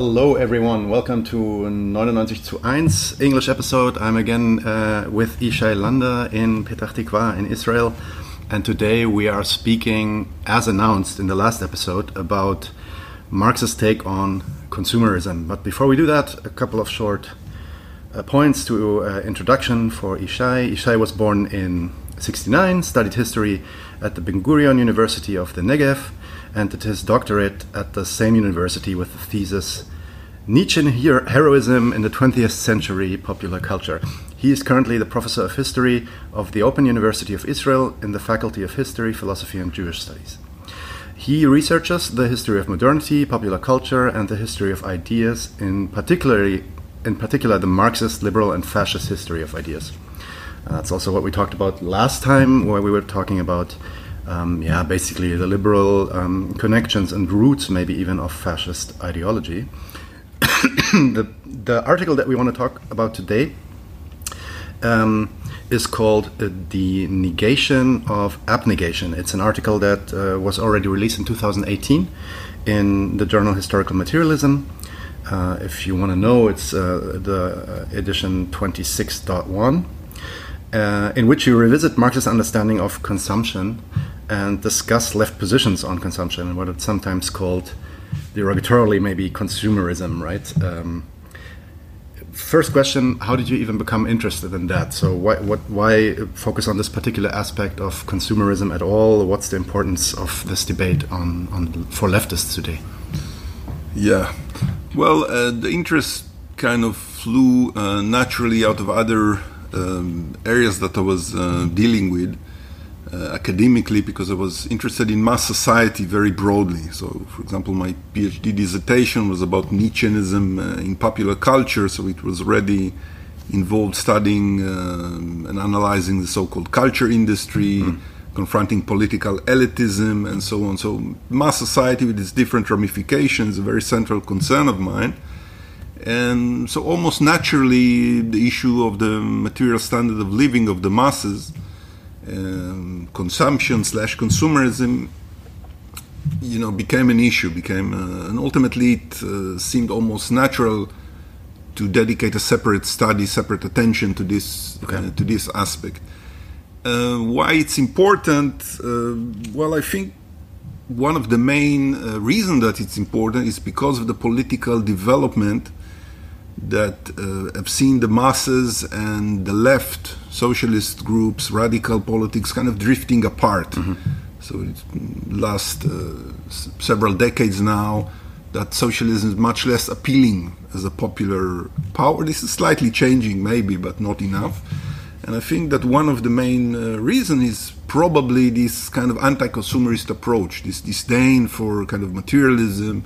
Hello, everyone. Welcome to 99 to 1 English episode. I'm again uh, with Ishay Landa in Petah Tikva in Israel. And today we are speaking, as announced in the last episode, about Marx's take on consumerism. But before we do that, a couple of short uh, points to uh, introduction for Ishay. Ishay was born in 69, studied history at the Ben Gurion University of the Negev and did his doctorate at the same university with the thesis Nietzschean Heroism in the 20th Century Popular Culture. He is currently the professor of history of the Open University of Israel in the Faculty of History, Philosophy, and Jewish Studies. He researches the history of modernity, popular culture, and the history of ideas, in particularly in particular the Marxist, liberal, and fascist history of ideas. Uh, that's also what we talked about last time, where we were talking about um, yeah, basically the liberal um, connections and roots, maybe even of fascist ideology. the, the article that we want to talk about today um, is called uh, The Negation of Abnegation. It's an article that uh, was already released in 2018 in the journal Historical Materialism. Uh, if you want to know, it's uh, the uh, edition 26.1. Uh, in which you revisit Marx's understanding of consumption and discuss left positions on consumption and what it's sometimes called derogatorily maybe consumerism right? Um, first question how did you even become interested in that? So why, what, why focus on this particular aspect of consumerism at all? What's the importance of this debate on, on for leftists today? Yeah. Well uh, the interest kind of flew uh, naturally out of other um, areas that i was uh, dealing with uh, academically because I was interested in mass society very broadly. So, for example, my PhD dissertation was about Nietzscheanism uh, in popular culture, so it was already involved studying um, and analyzing the so-called culture industry, mm. confronting political elitism, and so on. So, mass society with its different ramifications is a very central concern of mine. And so, almost naturally, the issue of the material standard of living of the masses um, consumption slash consumerism, you know, became an issue, became, uh, and ultimately it uh, seemed almost natural to dedicate a separate study, separate attention to this okay. uh, to this aspect. Uh, why it's important? Uh, well, I think one of the main uh, reasons that it's important is because of the political development that uh, have seen the masses and the left, socialist groups, radical politics kind of drifting apart. Mm-hmm. So it's last uh, s- several decades now that socialism is much less appealing as a popular power. This is slightly changing, maybe, but not enough. And I think that one of the main uh, reasons is probably this kind of anti-consumerist approach, this disdain for kind of materialism,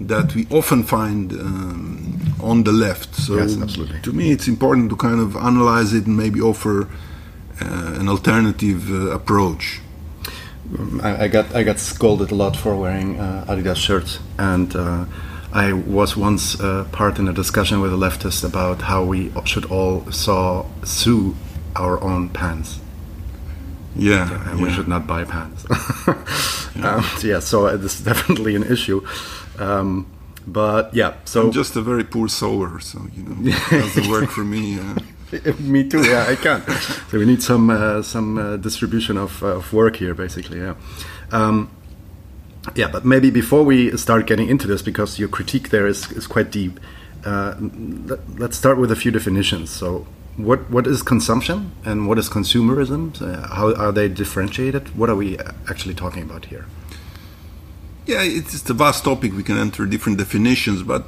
that we often find um, on the left. So yes, absolutely. to me, it's important to kind of analyze it and maybe offer uh, an alternative uh, approach. I, I, got I got scolded a lot for wearing uh, Adidas shirts, and uh, I was once uh, part in a discussion with a leftist about how we should all saw sue our own pants. Yeah, yeah and yeah. we should not buy pants. yeah. Um, so yeah, so this is definitely an issue. Um, but yeah, so I'm just a very poor sewer, so you know doesn't work for me. Uh. me too. Yeah, I can't. so we need some uh, some uh, distribution of, uh, of work here, basically. Yeah. Um, yeah, but maybe before we start getting into this, because your critique there is, is quite deep, uh, let, us start with a few definitions. So, what what is consumption and what is consumerism? So how are they differentiated? What are we actually talking about here? Yeah, it's a vast topic. We can enter different definitions, but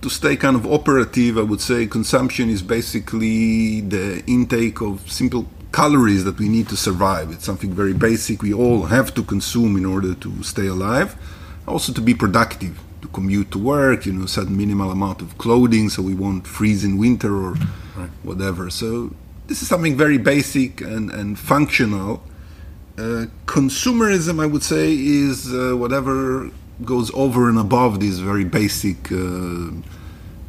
to stay kind of operative, I would say consumption is basically the intake of simple calories that we need to survive. It's something very basic. We all have to consume in order to stay alive, also to be productive, to commute to work, you know, set minimal amount of clothing so we won't freeze in winter or right. whatever. So this is something very basic and, and functional uh, consumerism, I would say, is uh, whatever goes over and above these very basic uh,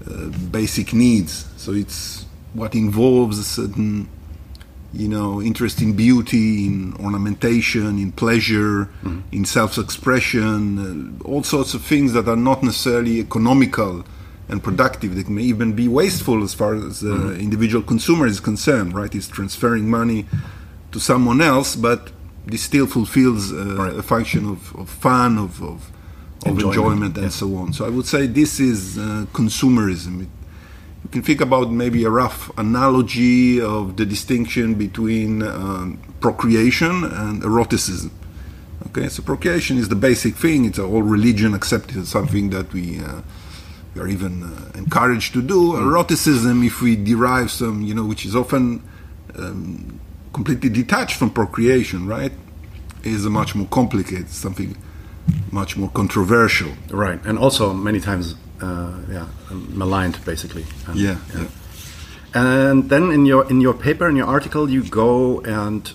uh, basic needs. So it's what involves a certain you know, interest in beauty, in ornamentation, in pleasure, mm-hmm. in self-expression, uh, all sorts of things that are not necessarily economical and productive. They may even be wasteful as far as the mm-hmm. individual consumer is concerned. Right? It's transferring money to someone else, but this still fulfills uh, right. a function of, of fun, of, of, of enjoyment, enjoyment and yeah. so on. So I would say this is uh, consumerism. It, you can think about maybe a rough analogy of the distinction between um, procreation and eroticism. Okay, so procreation is the basic thing. It's all religion accepted as something that we uh, we are even uh, encouraged to do. Mm. Eroticism, if we derive some, you know, which is often um, completely detached from procreation, right, is a much more complicated, something much more controversial. Right, and also many times uh, yeah, maligned basically. And, yeah, yeah. And then in your in your paper in your article you go and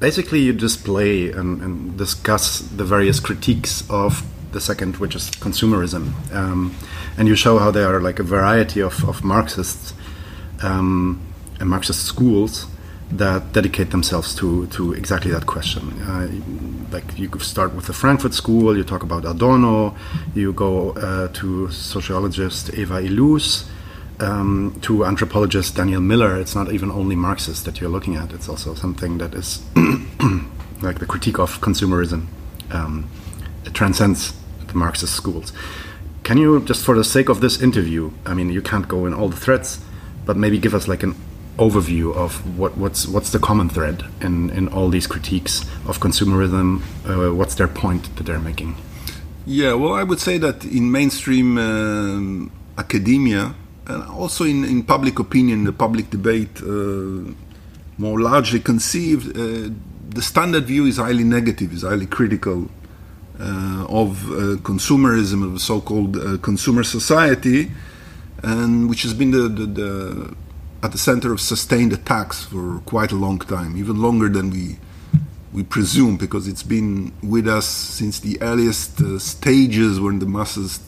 basically you display and, and discuss the various critiques of the second, which is consumerism, um, and you show how there are like a variety of, of Marxists um, and Marxist schools that dedicate themselves to to exactly that question. Uh, like you start with the Frankfurt School, you talk about Adorno, you go uh, to sociologist Eva Illouz, um, to anthropologist Daniel Miller. It's not even only Marxist that you're looking at; it's also something that is like the critique of consumerism. Um, it transcends the Marxist schools. Can you, just for the sake of this interview, I mean, you can't go in all the threads, but maybe give us like an overview of what, what's what's the common thread in, in all these critiques of consumerism. Uh, what's their point that they're making? Yeah, well, I would say that in mainstream um, academia and also in, in public opinion, the public debate, uh, more largely conceived, uh, the standard view is highly negative, is highly critical uh, of uh, consumerism, of so-called uh, consumer society, and which has been the, the, the at the center of sustained attacks for quite a long time, even longer than we we presume, because it's been with us since the earliest uh, stages when the masses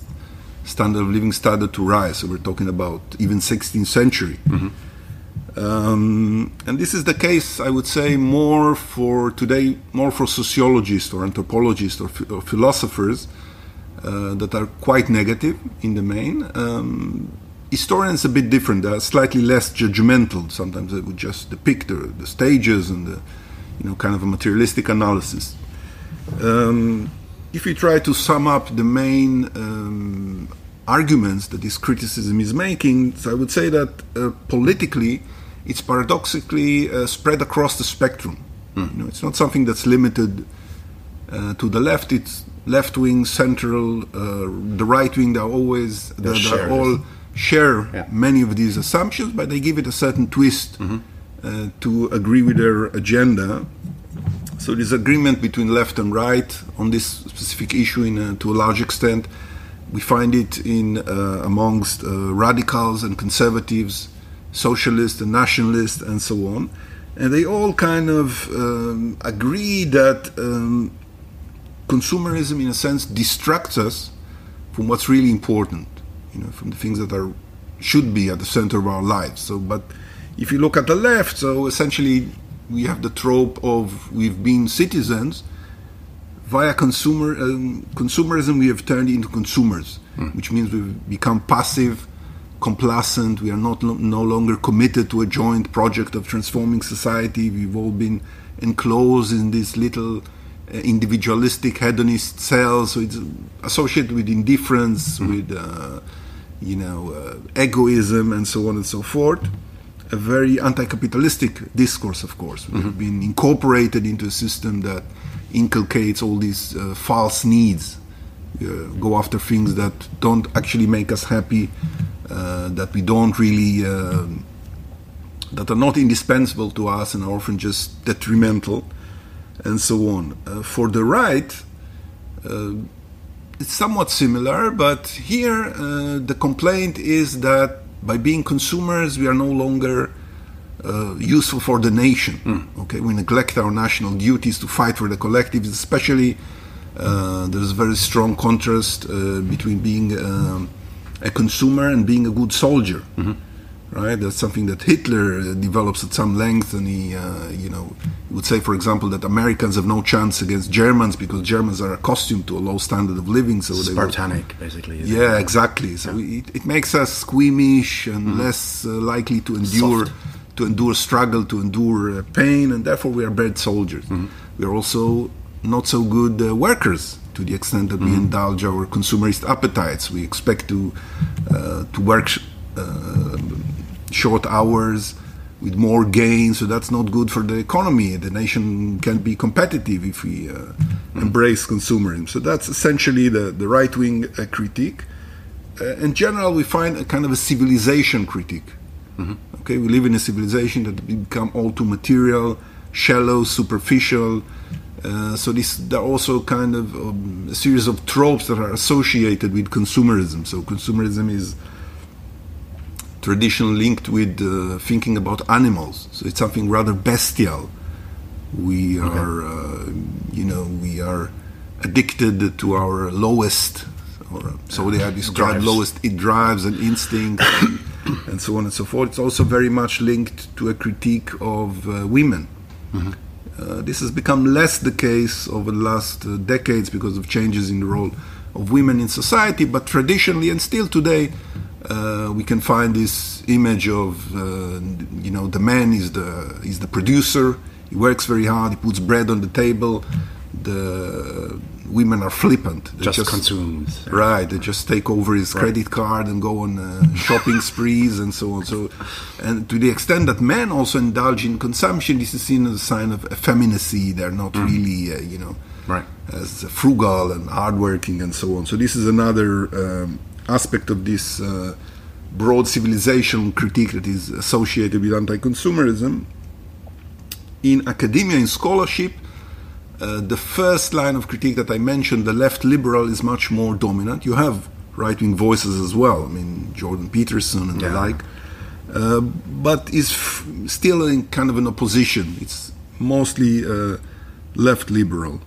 standard of living started to rise. So we're talking about even 16th century. Mm-hmm. Um, and this is the case, I would say, more for today, more for sociologists or anthropologists or, or philosophers uh, that are quite negative in the main. Um, historians are a bit different. They're slightly less judgmental. Sometimes they would just depict the, the stages and the, you know, kind of a materialistic analysis. Um, if we try to sum up the main um, arguments that this criticism is making, so I would say that uh, politically, it's paradoxically uh, spread across the spectrum. Mm. You know, it's not something that's limited uh, to the left. It's left wing, central, uh, the right wing. They're always they're, they're all share yeah. many of these assumptions, but they give it a certain twist mm-hmm. uh, to agree with their agenda. So this agreement between left and right on this specific issue, in a, to a large extent, we find it in uh, amongst uh, radicals and conservatives, socialists and nationalists, and so on. And they all kind of um, agree that um, consumerism, in a sense, distracts us from what's really important you know, from the things that are should be at the center of our lives. So, but if you look at the left, so essentially we have the trope of we've been citizens via consumer um, consumerism. We have turned into consumers, mm. which means we've become passive, complacent. We are not no longer committed to a joint project of transforming society. We've all been enclosed in this little individualistic hedonist cells. So it's associated with indifference, mm. with uh, you know, uh, egoism and so on and so forth. A very anti-capitalistic discourse, of course. We've mm-hmm. been incorporated into a system that inculcates all these uh, false needs, uh, go after things that don't actually make us happy, uh, that we don't really, that are not indispensable to us and are often just detrimental, and so on. Uh, for the right, uh, it's somewhat similar, but here uh, the complaint is that by being consumers, we are no longer uh, useful for the nation. Mm. Okay, we neglect our national duties to fight for the collective, Especially, uh, there's a very strong contrast uh, between being um, a consumer and being a good soldier. Mm-hmm. Right? That's something that Hitler uh, develops at some length, and he, uh, you know, would say, for example, that Americans have no chance against Germans because Germans are accustomed to a low standard of living, so Spartanic, will, basically. Yeah, it? exactly. So yeah. It, it, makes us squeamish and mm-hmm. less uh, likely to endure. Soft. To endure struggle, to endure uh, pain, and therefore we are bad soldiers. Mm-hmm. We are also not so good uh, workers to the extent that mm-hmm. we indulge our consumerist appetites. We expect to uh, to work short hours with more gain, so that's not good for the economy. The nation can be competitive if we uh, mm-hmm. embrace consumerism. So that's essentially the, the right wing uh, critique. Uh, in general, we find a kind of a civilization critique. Mm-hmm. Okay, we live in a civilization that become all too material, shallow, superficial. Uh, so this, there are also kind of um, a series of tropes that are associated with consumerism. So consumerism is tradition linked with uh, thinking about animals. So it's something rather bestial. We are, okay. uh, you know, we are addicted to our lowest, or so they are described lowest it drives and instincts, and, and, so on and so forth. It's also very much linked to a critique of uh, women. Mm-hmm. Uh, this has become less the case over the last uh, decades because of changes in the role of women in society, but traditionally and still today, uh, we can find this image of uh, you know the man is the is the producer. He works very hard. He puts bread on the table. The women are flippant. They just, just consumes. Right. They just take over his right. credit card and go on uh, shopping sprees and so on. So, and to the extent that men also indulge in consumption, this is seen as a sign of effeminacy. They're not mm. really, uh, you know, right. as frugal and hardworking and so on. So this is another um, aspect of this uh, broad civilization critique that is associated with anti-consumerism. In academia, in scholarship, uh, the first line of critique that I mentioned, the left liberal, is much more dominant. You have right wing voices as well. I mean, Jordan Peterson and yeah. the like. Uh, but is f- still in kind of an opposition. It's mostly uh, left liberal.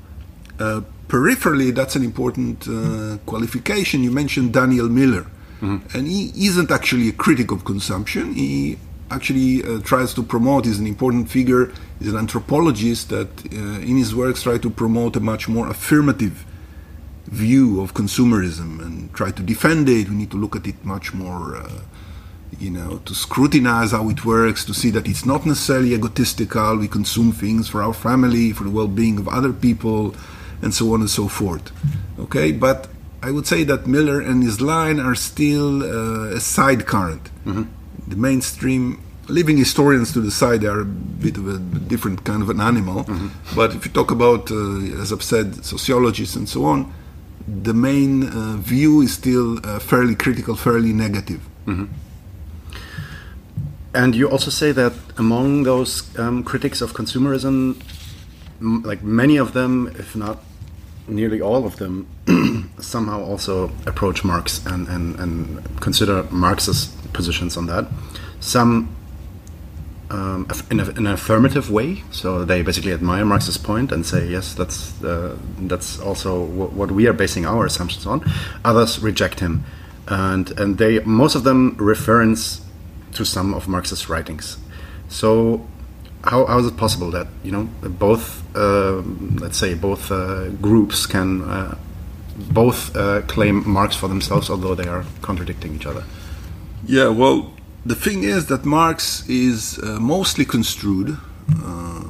Peripherally, that's an important uh, qualification. You mentioned Daniel Miller, mm-hmm. and he isn't actually a critic of consumption. He actually uh, tries to promote, He's an important figure, He's an anthropologist that uh, in his works try to promote a much more affirmative view of consumerism and try to defend it. We need to look at it much more, uh, you know, to scrutinize how it works, to see that it's not necessarily egotistical. We consume things for our family, for the well being of other people and so on and so forth. Okay, but I would say that Miller and his line are still uh, a side current. Mm-hmm. The mainstream leaving historians to the side, they are a bit of a different kind of an animal. Mm-hmm. But if you talk about, uh, as I've said, sociologists and so on, the main uh, view is still uh, fairly critical, fairly negative. Mm-hmm. And you also say that among those um, critics of consumerism, m- like many of them, if not nearly all of them somehow also approach Marx and, and, and consider Marx's positions on that. Some um, in, a, in, an affirmative way, so they basically admire Marx's point and say, yes, that's uh, that's also what we are basing our assumptions on. Others reject him, and and they most of them reference to some of Marx's writings. So how, how is it possible that you know both uh, let's say both uh, groups can uh, both uh, claim Marx for themselves although they are contradicting each other? Yeah well the thing is that Marx is uh, mostly construed uh,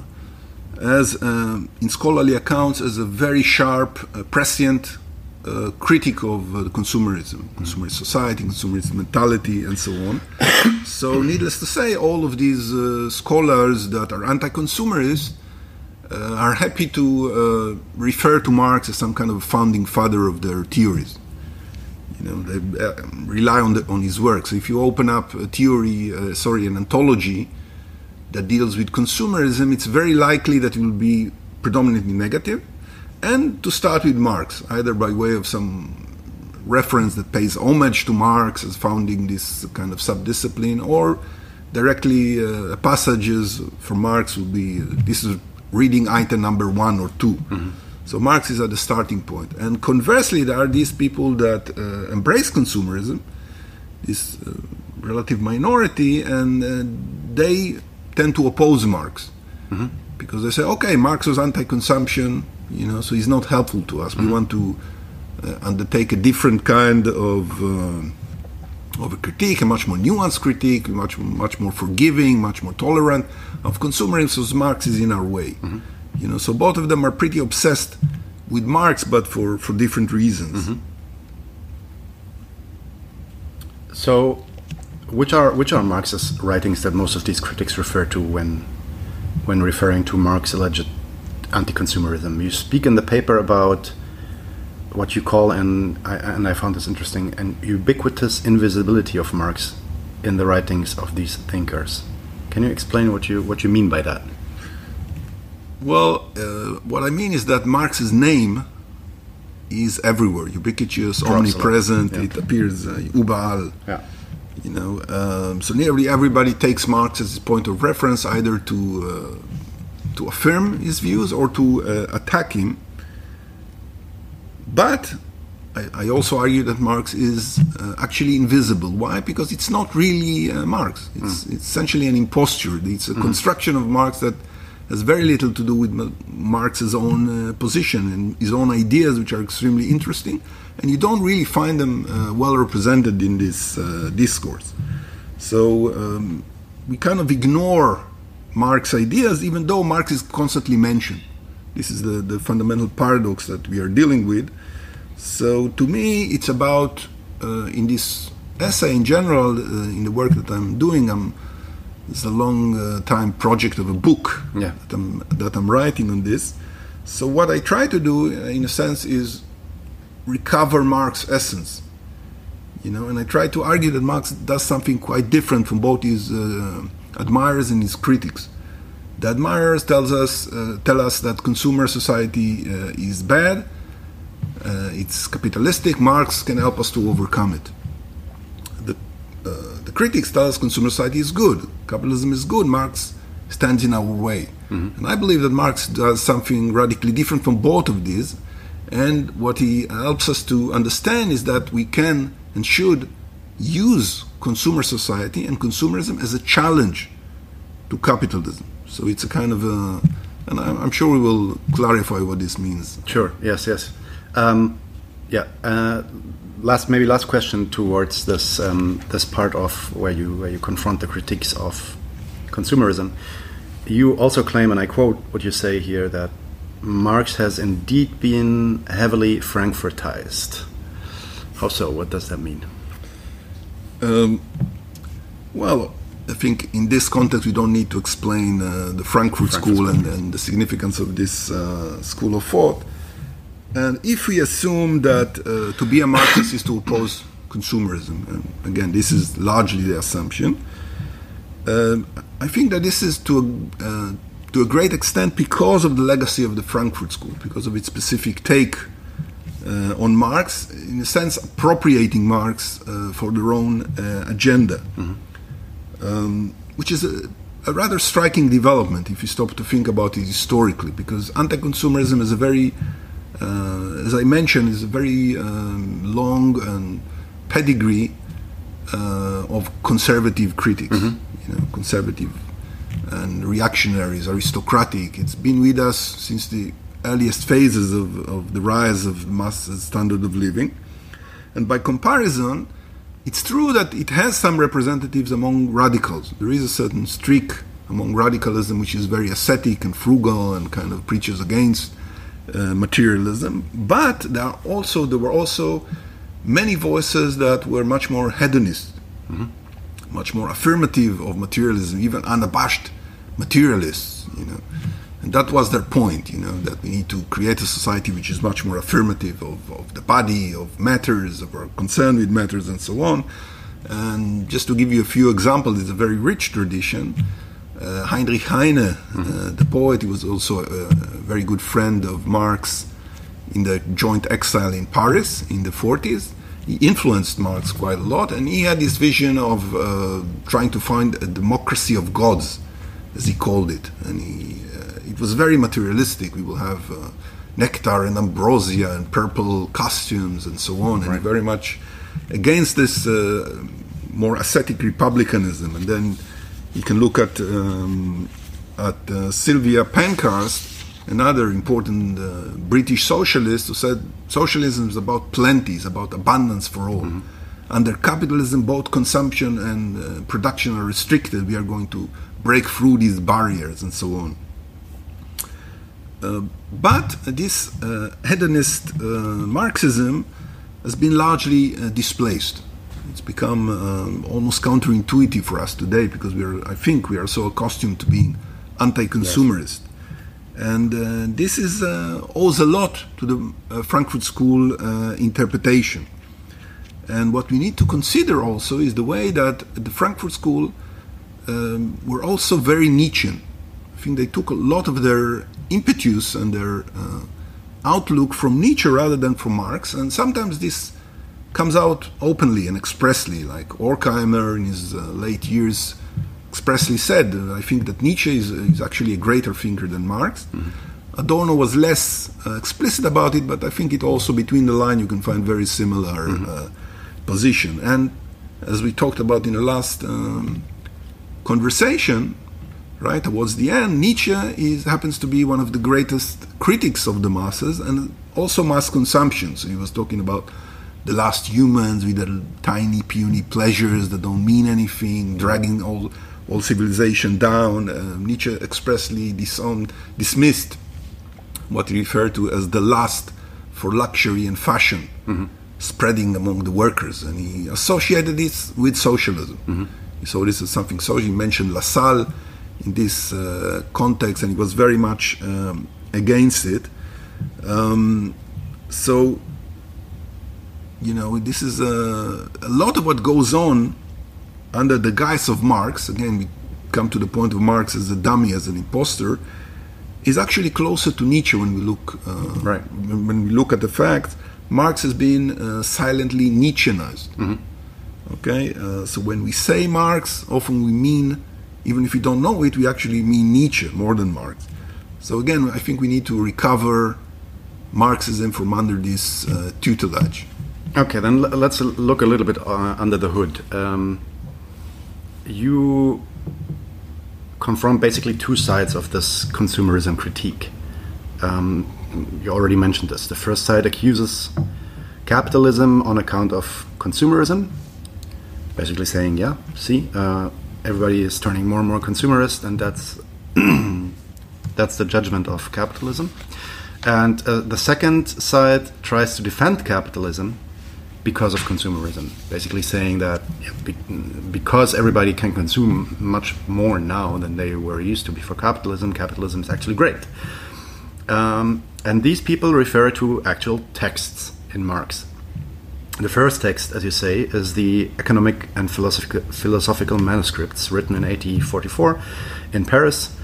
as in scholarly accounts as a very sharp prescient uh, critic of uh, consumerism, consumerist society, consumerist mentality, and so on. so, needless to say, all of these uh, scholars that are anti-consumerist uh, are happy to uh, refer to Marx as some kind of founding father of their theories. You know, they rely on the, on his work. So, if you open up a theory, sorry, an anthology that deals with consumerism, it's very likely that it will be predominantly negative and to start with Marx, either by way of some reference that pays homage to Marx as founding this kind of subdiscipline, or directly uh, passages from Marx would be this is reading item number one or 2 mm-hmm. So Marx is at the starting point. and conversely, there are these people that uh, embrace consumerism, this uh, relative minority, and uh, they tend to oppose Marx mm-hmm. because they say, okay, Marx was anti-consumption, you know, so he's not helpful to us. Mm-hmm. We want to uh, undertake a different kind of uh, of a critique, a much more nuanced critique, much much more forgiving, much more tolerant of consumerism. So Marx is in our way, mm-hmm. you know. So both of them are pretty obsessed with Marx, but for for different reasons. Mm-hmm. So, which are which are Marx's writings that most of these critics refer to when when referring to Marx's alleged anti-consumerism? You speak in the paper about what you call, and I, and I found this interesting, an ubiquitous invisibility of Marx in the writings of these thinkers. Can you explain what you what you mean by that? Well, uh, what I mean is that Marx's name is everywhere, ubiquitous, omnipresent. Yeah. It appears uh, überall. Yeah. You know, um, so nearly everybody takes Marx as a point of reference, either to uh, to affirm his views or to uh, attack him. But I, I, also argue that Marx is uh, actually invisible. Why? Because it's not really uh, Marx. It's, mm. it's, essentially an imposture. It's a mm. construction of Marx that has very little to do with Marx's own uh, position and his own ideas, which are extremely interesting. And you don't really find them uh, well represented in this uh, discourse. So um, we kind of ignore Marx ideas, even though Marx is constantly mentioned. This is the, the fundamental paradox that we are dealing with. So to me, it's about uh, in this essay in general, uh, in the work that I'm doing, I'm, it's a long uh, time project of a book yeah. that, I'm, that I'm writing on this. So what I try to do, uh, in a sense, is recover Marx's essence. You know, and I try to argue that Marx does something quite different from both his uh, admirers and his critics. The admirers tells us uh, tell us that consumer society uh, is bad, uh, it's capitalistic. Marx can help us to overcome it. The uh, the critics tell us consumer society is good, capitalism is good. Marx stands in our way, mm-hmm. and I believe that Marx does something radically different from both of these. And what he helps us to understand is that we can and should use consumer society and consumerism as a challenge to capitalism. So it's a kind of a, and I'm sure we will clarify what this means. Sure. Yes. Yes. Um, yeah. Uh, last, maybe last question towards this um, this part of where you where you confront the critiques of consumerism. You also claim, and I quote what you say here, that Marx has indeed been heavily Frankfurtized. How so? What does that mean? Um, well, I think in this context we don't need to explain uh, the Frankfurt, Frankfurt School, and, and, the significance of this uh, school of thought. And if we assume that uh, to be a Marxist is to oppose consumerism, and again, this is largely the assumption, um, I think that this is to a, uh, to a great extent because of the legacy of the Frankfurt School, because of its specific take uh, on Marx, in a sense, appropriating Marx uh, for their own uh, agenda. Mm-hmm um, which is a, a, rather striking development if you stop to think about it historically, because anti-consumerism is a very, uh, as I mentioned, is a very um, long and pedigree uh, of conservative critics, mm-hmm. you know, conservative and reactionaries, aristocratic. It's been with us since the earliest phases of, of the rise of mass standard of living. And by comparison, it's true that it has some representatives among radicals. There is a certain streak among radicalism which is very ascetic and frugal and kind of preaches against uh, materialism. But there are also there were also many voices that were much more hedonist, mm-hmm. much more affirmative of materialism, even unabashed materialists. You know. And that was their point, you know, that we need to create a society which is much more affirmative of, of the body, of matters, of our concern with matters, and so on. And just to give you a few examples, it's a very rich tradition. Uh, Heinrich Heine, uh, mm-hmm. the poet, he was also a, a, very good friend of Marx in the joint exile in Paris in the 40s. He influenced Marx quite a lot, and he had this vision of uh, trying to find a democracy of gods, as he called it. And he it was very materialistic. We will have uh, nectar and ambrosia and purple costumes and so on, and very much against this uh, more ascetic republicanism, and then you can look at um, at uh, Sylvia Pankhurst, another important uh, British socialist, who said socialism is about plenty, it's about abundance for all. Mm-hmm. Under capitalism, both consumption and uh, production are restricted. We are going to break through these barriers and so on. Uh, but this uh, hedonist uh, Marxism has been largely displaced. It's become um, almost counterintuitive for us today because we are, I think, we are so accustomed to being anti-consumerist. Yes. And uh, this is uh, owes a lot to the uh, Frankfurt School interpretation. And what we need to consider also is the way that the Frankfurt School um, were also very Nietzschean. I think they took a lot of their impetus and their uh, outlook from Nietzsche rather than from Marx, and sometimes this comes out openly and expressly, like Horkheimer in his uh, late years expressly said. Uh, I think that Nietzsche is, is, actually a greater thinker than Marx. Mm-hmm. Adorno was less uh, explicit about it, but I think it also between the line you can find very similar mm-hmm. Uh, position. And as we talked about in the last um, conversation, right towards the end, Nietzsche is, happens to be one of the greatest critics of the masses and also mass consumption. So he was talking about the last humans with their tiny, puny pleasures that don't mean anything, dragging all all civilization down. Uh, Nietzsche expressly disowned, dismissed what he referred to as the lust for luxury and fashion. Mm-hmm. Spreading among the workers, and he associated this with socialism. Mm-hmm so this is something. So he mentioned Lassalle in this uh, context, and he was very much um, against it. Um, so you know, this is a, a, lot of what goes on under the guise of Marx. Again, we come to the point of Marx as a dummy, as an impostor. Is actually closer to Nietzsche when we look uh, right. when we look at the fact Marx has been uh, silently Nietzscheanized. Mm-hmm. Okay, uh, so when we say Marx, often we mean, even if we don't know it, we actually mean Nietzsche more than Marx. So again, I think we need to recover Marxism from under this uh, tutelage. Okay, then let's look a little bit uh, under the hood. Um, you confront basically two sides of this consumerism critique. Um, you already mentioned this. The first side accuses capitalism on account of consumerism, basically saying, yeah, see, uh, everybody is turning more and more consumerist, and that's that's the judgment of capitalism. And uh, the second side tries to defend capitalism because of consumerism, basically saying that be because everybody can consume much more now than they were used to before capitalism, capitalism is actually great. Um, and these people refer to actual texts in Marx. The first text, as you say, is the economic and philosophical, philosophical manuscripts written in 1844 in Paris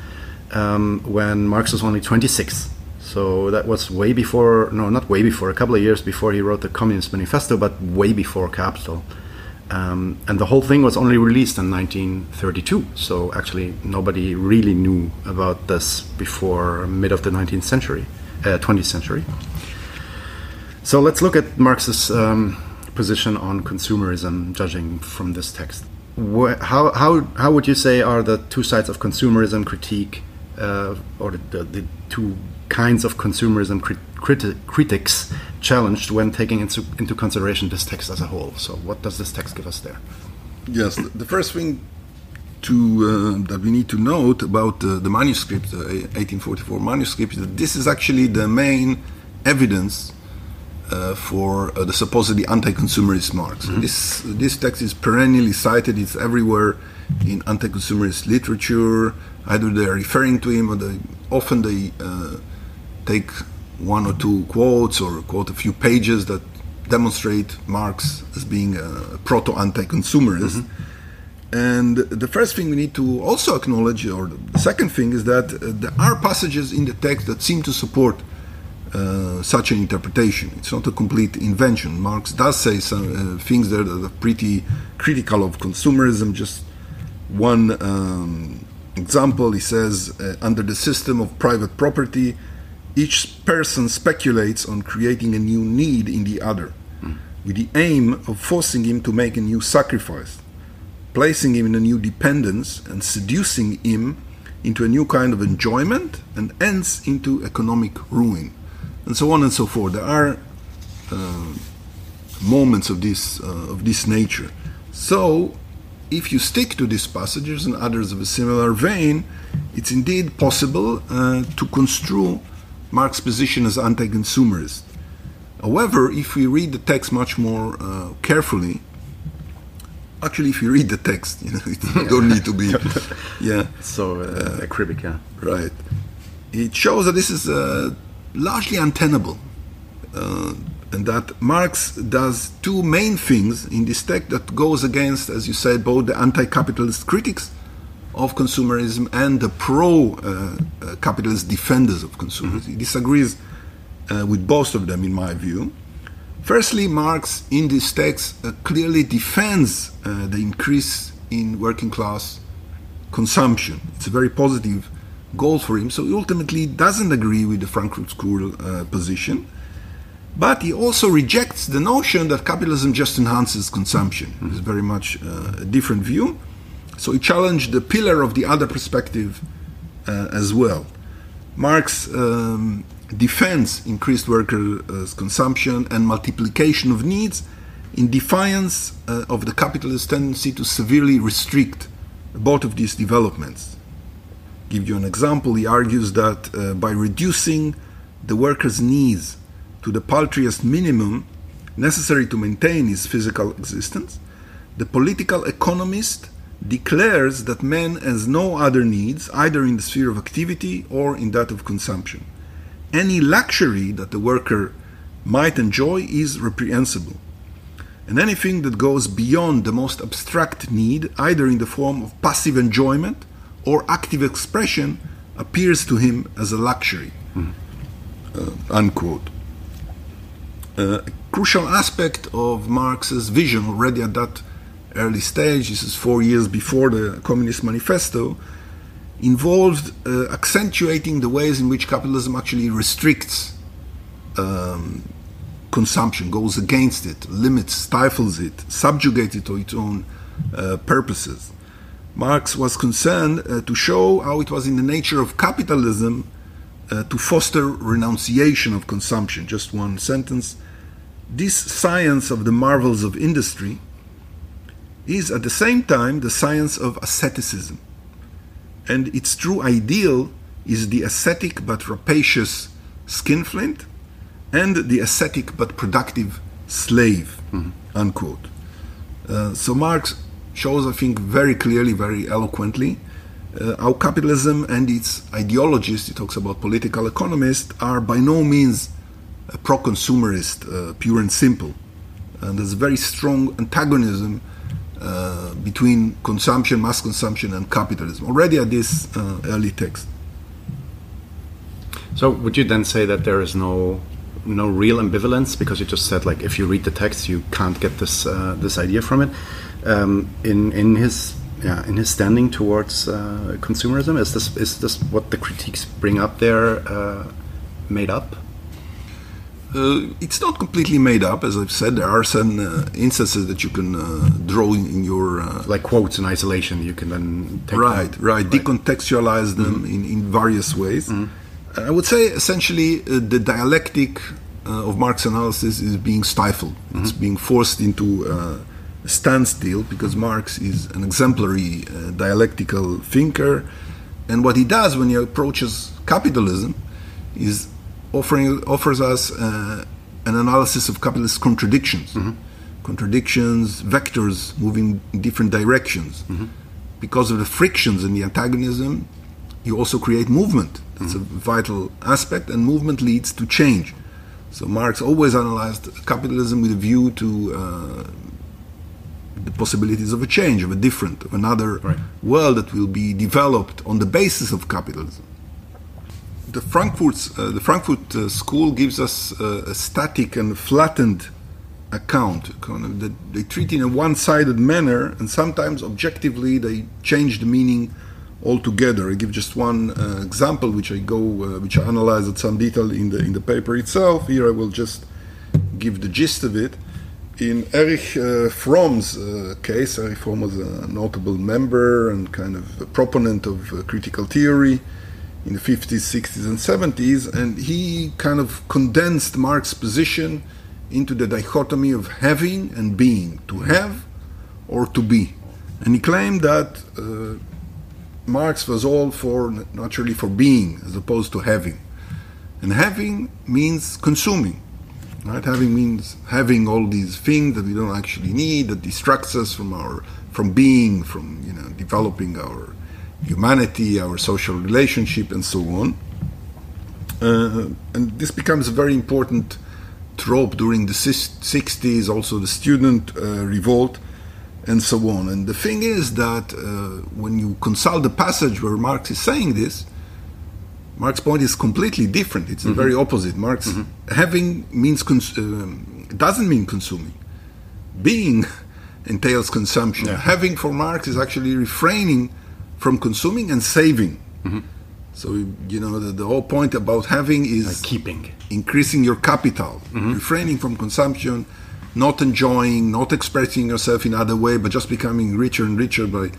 um, when Marx was only 26. So that was way before, no, not way before, a couple of years before he wrote the Communist Manifesto, but way before Capital. Um, and the whole thing was only released in 1932. So actually, nobody really knew about this before mid of the 19th century, uh, 20th century. So let's look at Marx's um, position on consumerism, judging from this text. how, how, how would you say are the two sides of consumerism critique, uh, or the, the, two kinds of consumerism crit criti critics challenged when taking into, into consideration this text as a whole? So, what does this text give us there? Yes, the first thing to uh, that we need to note about uh, the manuscript, the 1844 manuscript, is that this is actually the main evidence uh, for uh, the supposedly anti-consumerist Marx. Mm-hmm. This this text is perennially cited. It's everywhere in anti-consumerist literature. Either they are referring to him, or they often they uh, take one or two quotes or quote a few pages that demonstrate Marx as being a proto-anti-consumerist. Mm-hmm. And the first thing we need to also acknowledge, or the second thing, is that uh, there are passages in the text that seem to support uh, such an interpretation. It's not a complete invention. Marx does say some uh, things there that are pretty critical of consumerism. Just one um, example, he says, uh, under the system of private property, each person speculates on creating a new need in the other, mm. with the aim of forcing him to make a new sacrifice. placing him in a new dependence and seducing him into a new kind of enjoyment and ends into economic ruin, and so on and so forth. There are uh, moments of this uh, of this nature. So, if you stick to these passages and others of a similar vein, it's indeed possible uh, to construe Marx's position as anti-consumerist. However, if we read the text much more uh, carefully, actually, if you read the text, you know, you don't need to be, yeah. So uh, acribic, yeah. Right. It shows that this is uh, largely untenable, uh, and that Marx does two main things in this text that goes against, as you said, both the anti-capitalist critics of consumerism and the pro-capitalist defenders of consumerism. Mm-hmm. He disagrees uh, with both of them, in my view. Firstly, Marx in this text uh, clearly defends uh, the increase in working class consumption. It's a very positive goal for him. So he ultimately doesn't agree with the Frankfurt School uh, position. But he also rejects the notion that capitalism just enhances consumption. Mm-hmm. It's very much uh, a different view. So he challenged the pillar of the other perspective uh, as well. Marx um, defends increased worker uh, consumption and multiplication of needs in defiance uh, of the capitalist tendency to severely restrict both of these developments. Give you an example, he argues that uh, by reducing the worker's needs to the paltriest minimum necessary to maintain his physical existence, the political economist declares that man has no other needs either in the sphere of activity or in that of consumption any luxury that the worker might enjoy is reprehensible. And anything that goes beyond the most abstract need, either in the form of passive enjoyment or active expression, appears to him as a luxury. Mm. Uh, unquote. Uh, a crucial aspect of Marx's vision already at that early stage, this is four years before the Communist Manifesto, involved uh, accentuating the ways in which capitalism actually restricts um, consumption, goes against it, limits, stifles it, subjugates it to its own uh, purposes. Marx was concerned uh, to show how it was in the nature of capitalism uh, to foster renunciation of consumption. Just one sentence. This science of the marvels of industry is at the same time the science of asceticism and its true ideal is the ascetic but rapacious skinflint and the ascetic but productive slave, mm-hmm. unquote. Uh, so Marx shows, I think, very clearly, very eloquently, uh, how capitalism and its ideologists, he talks about political economists, are by no means pro consumerist, uh, pure and simple. And there's a very strong antagonism uh, between consumption, mass consumption, and capitalism already at this uh, early text. So, would you then say that there is no no real ambivalence because you just said like if you read the text you can't get this uh, this idea from it um, in in his yeah in his standing towards uh, consumerism is this is this what the critiques bring up there uh, made up uh, it's not completely made up, as I've said. There are some uh, instances that you can uh, draw in, in your uh, like quotes in isolation. You can then right, them. right, decontextualize them mm-hmm. in, in various ways. Mm-hmm. I would say essentially uh, the dialectic uh, of Marx analysis is being stifled. Mm-hmm. It's being forced into standstill because Marx is an exemplary dialectical thinker, and what he does when he approaches capitalism is offering offers us uh, an analysis of capitalist contradictions, mm-hmm. contradictions, vectors moving in different directions. Mm-hmm. Because of the frictions and the antagonism, you also create movement. That's mm-hmm. a vital aspect, and movement leads to change. So Marx always analyzed capitalism with a view to uh, the possibilities of a change, of a different, of another right. world that will be developed on the basis of capitalism the Frankfurt, uh, the Frankfurt uh, School gives us uh, a static and flattened account. Kind of that they treat in a one-sided manner, and sometimes objectively they change the meaning altogether. I give just one uh, example, which I go, uh, which I analyze at some detail in the in the paper itself. Here I will just give the gist of it. In Erich uh, Fromm's uh, case, Erich Fromm was a notable member and kind of a proponent of uh, critical theory in the 50s, 60s, and 70s, and he kind of condensed Marx's position into the dichotomy of having and being, to have or to be. And he claimed that uh, Marx was all for, naturally, for being as opposed to having. And having means consuming Right? Having means having all these things that we don't actually need that distracts us from our from being, from you know developing our humanity, our social relationship, and so on. Uh, and this becomes a very important trope during the 60s, also the student uh, revolt, and so on. And the thing is that uh, when you consult the passage where Marx is saying this, Marx's point is completely different. It's mm-hmm. the very opposite. Marx mm-hmm. having means cons- uh, doesn't mean consuming. Being entails consumption. Yeah. Having for Marx is actually refraining from consuming and saving. Mm-hmm. So you know the, the, whole point about having is like keeping, increasing your capital, mm-hmm. refraining from consumption, not enjoying, not expressing yourself in other way, but just becoming richer and richer by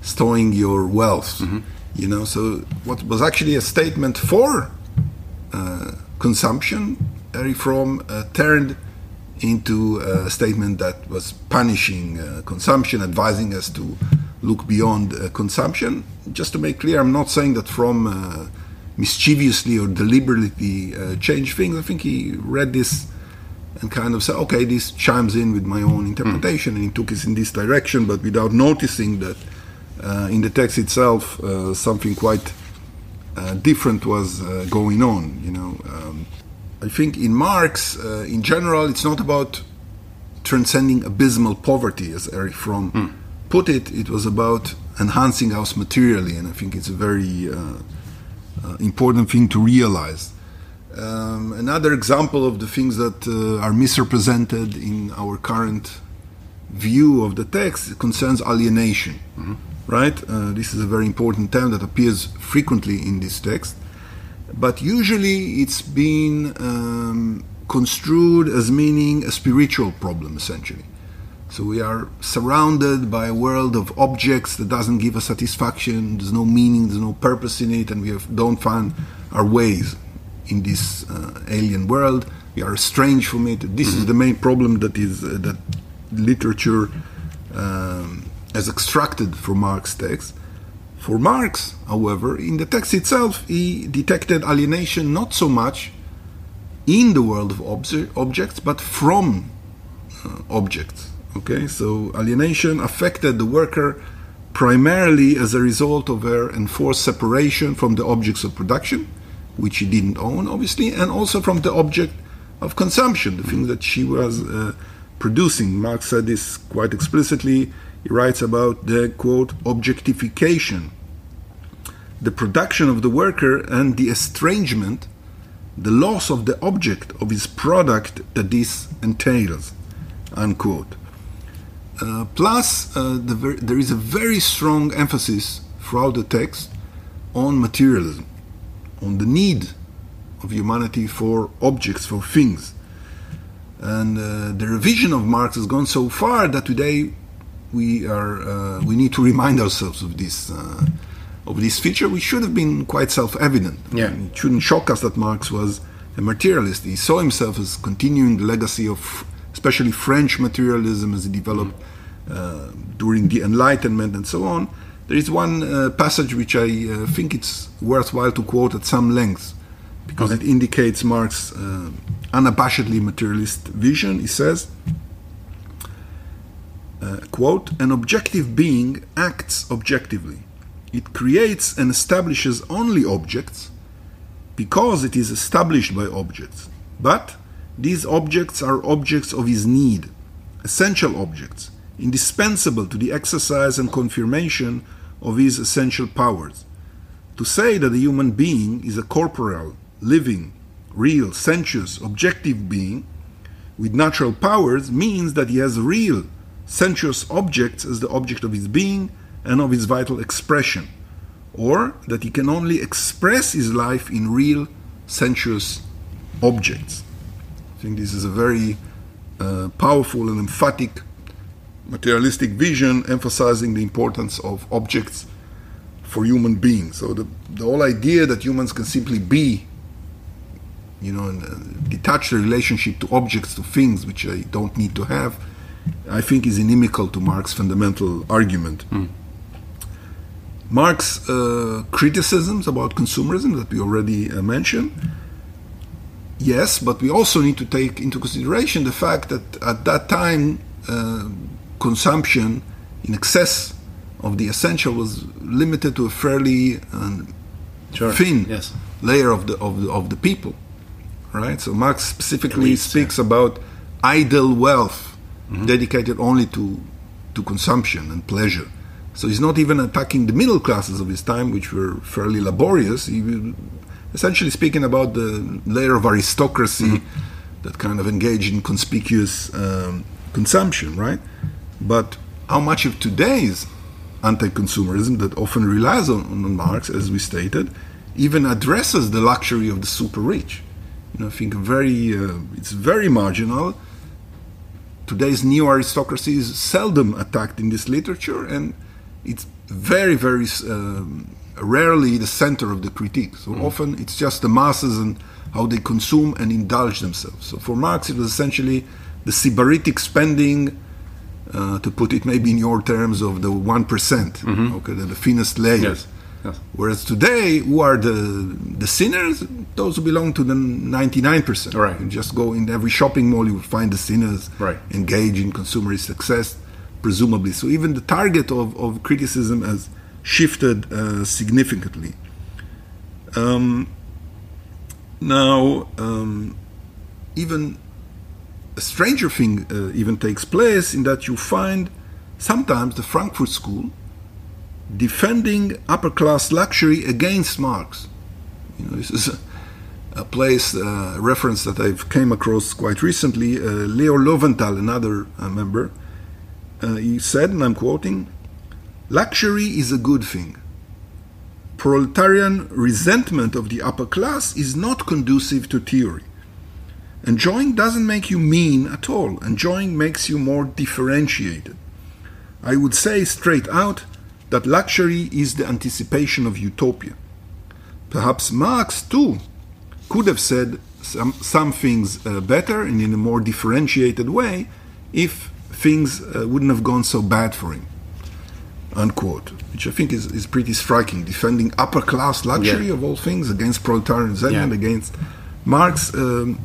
storing your wealth. You know, so what was actually a statement for uh, consumption, Erich Fromm uh, turned into a statement that was punishing uh, consumption, advising us to look beyond uh, consumption. Just to make clear, I'm not saying that Fromm uh, mischievously or deliberately uh, changed things. I think he read this and kind of said, okay, this chimes in with my own interpretation, mm. and he took us in this direction, but without noticing that uh, in the text itself, uh, something quite uh, different was going on. You know, um, I think in Marx, in general, it's not about transcending abysmal poverty, as Erich Fromm mm. put it. It was about enhancing us materially, and I think it's a very uh, important thing to realize. Um, another example of the things that uh, are misrepresented in our current view of the text concerns alienation. Mm-hmm right? Uh, this is a very important term that appears frequently in this text, but usually it's been um, construed as meaning a spiritual problem, essentially. So we are surrounded by a world of objects that doesn't give us satisfaction. There's no meaning, there's no purpose in it, and we have, don't find our ways in this uh, alien world. We are estranged from it. This mm-hmm. is the main problem that is uh, that literature um, as extracted from Marx's text. For Marx, however, in the text itself, he detected alienation not so much in the world of obje- objects, but from uh, objects. Okay, so alienation affected the worker primarily as a result of her enforced separation from the objects of production, which she didn't own, obviously, and also from the object of consumption, the thing that she was uh, producing. Marx said this quite explicitly he writes about the quote objectification, the production of the worker and the estrangement, the loss of the object of his product that this entails. Unquote. Uh, plus, uh, the ver- there is a very strong emphasis throughout the text on materialism, on the need of humanity for objects, for things. And uh, the revision of Marx has gone so far that today we are uh, we need to remind ourselves of this uh, of this feature, which should have been quite self-evident. Yeah. I mean, it shouldn't shock us that Marx was a materialist. He saw himself as continuing the legacy of, especially French materialism, as it developed uh, during the Enlightenment and so on. There is one uh, passage which I uh, think it's worthwhile to quote at some length because okay. it indicates Marx's uh, unabashedly materialist vision. He says uh, quote, an objective being acts objectively. It creates and establishes only objects because it is established by objects. But these objects are objects of his need, essential objects, indispensable to the exercise and confirmation of his essential powers. To say that a human being is a corporeal, living, real, sensuous, objective being with natural powers means that he has real, sensuous objects as the object of his being and of his vital expression, or that he can only express his life in real sensuous objects. I think this is a very uh, powerful and emphatic materialistic vision, emphasizing the importance of objects for human beings. So the, the whole idea that humans can simply be, you know, and, uh, detach the relationship to objects, to things which I don't need to have, I think is inimical to Marx's fundamental argument. Hmm. Marx's uh, criticisms about consumerism that we already uh, mentioned, yes, but we also need to take into consideration the fact that at that time, uh, consumption in excess of the essential was limited to a fairly um, Sure. thin Yes. layer of the, of the of the people, right? So Marx specifically speaks about idle wealth dedicated only to to consumption and pleasure. So he's not even attacking the middle classes of his time, which were fairly laborious. He was essentially speaking about the layer of aristocracy that kind of engaged in conspicuous um, consumption, right? But how much of today's anti-consumerism that often relies on, on Marx, as we stated, even addresses the luxury of the super rich? You know, I think very uh, it's very marginal. Today's neo aristocracy is seldom attacked in this literature, and it's very, very um, rarely the center of the critique. So often it's just the masses and how they consume and indulge themselves. So for Marx, it was essentially the sybaritic spending, uh, to put it maybe in your terms, of the one okay, the, the thinnest layers. Yes. Yes. Whereas today, who are the the sinners? Those who belong to the ninety nine percent. Right. You just go in every shopping mall, you will find the sinners Right. engage in consumerist success, presumably. So even the target of, of criticism has shifted uh, significantly. Um, now, um, even a stranger thing uh, even takes place in that you find sometimes the Frankfurt School defending upper class luxury against Marx. You know, this is a, a place, uh, reference that I've came across quite recently. Uh, Leo Lowenthal, another uh, member, uh, he said, and I'm quoting, luxury is a good thing. Proletarian resentment of the upper class is not conducive to theory. Enjoying doesn't make you mean at all. Enjoying makes you more differentiated. I would say straight out that luxury is the anticipation of utopia. Perhaps Marx, too, could have said some, some things uh, better and in a more differentiated way if things uh, wouldn't have gone so bad for him. Unquote. Which I think is, is pretty striking. Defending upper class luxury Yeah. of all things against proletarian resentment, Yeah. against Marx. Um,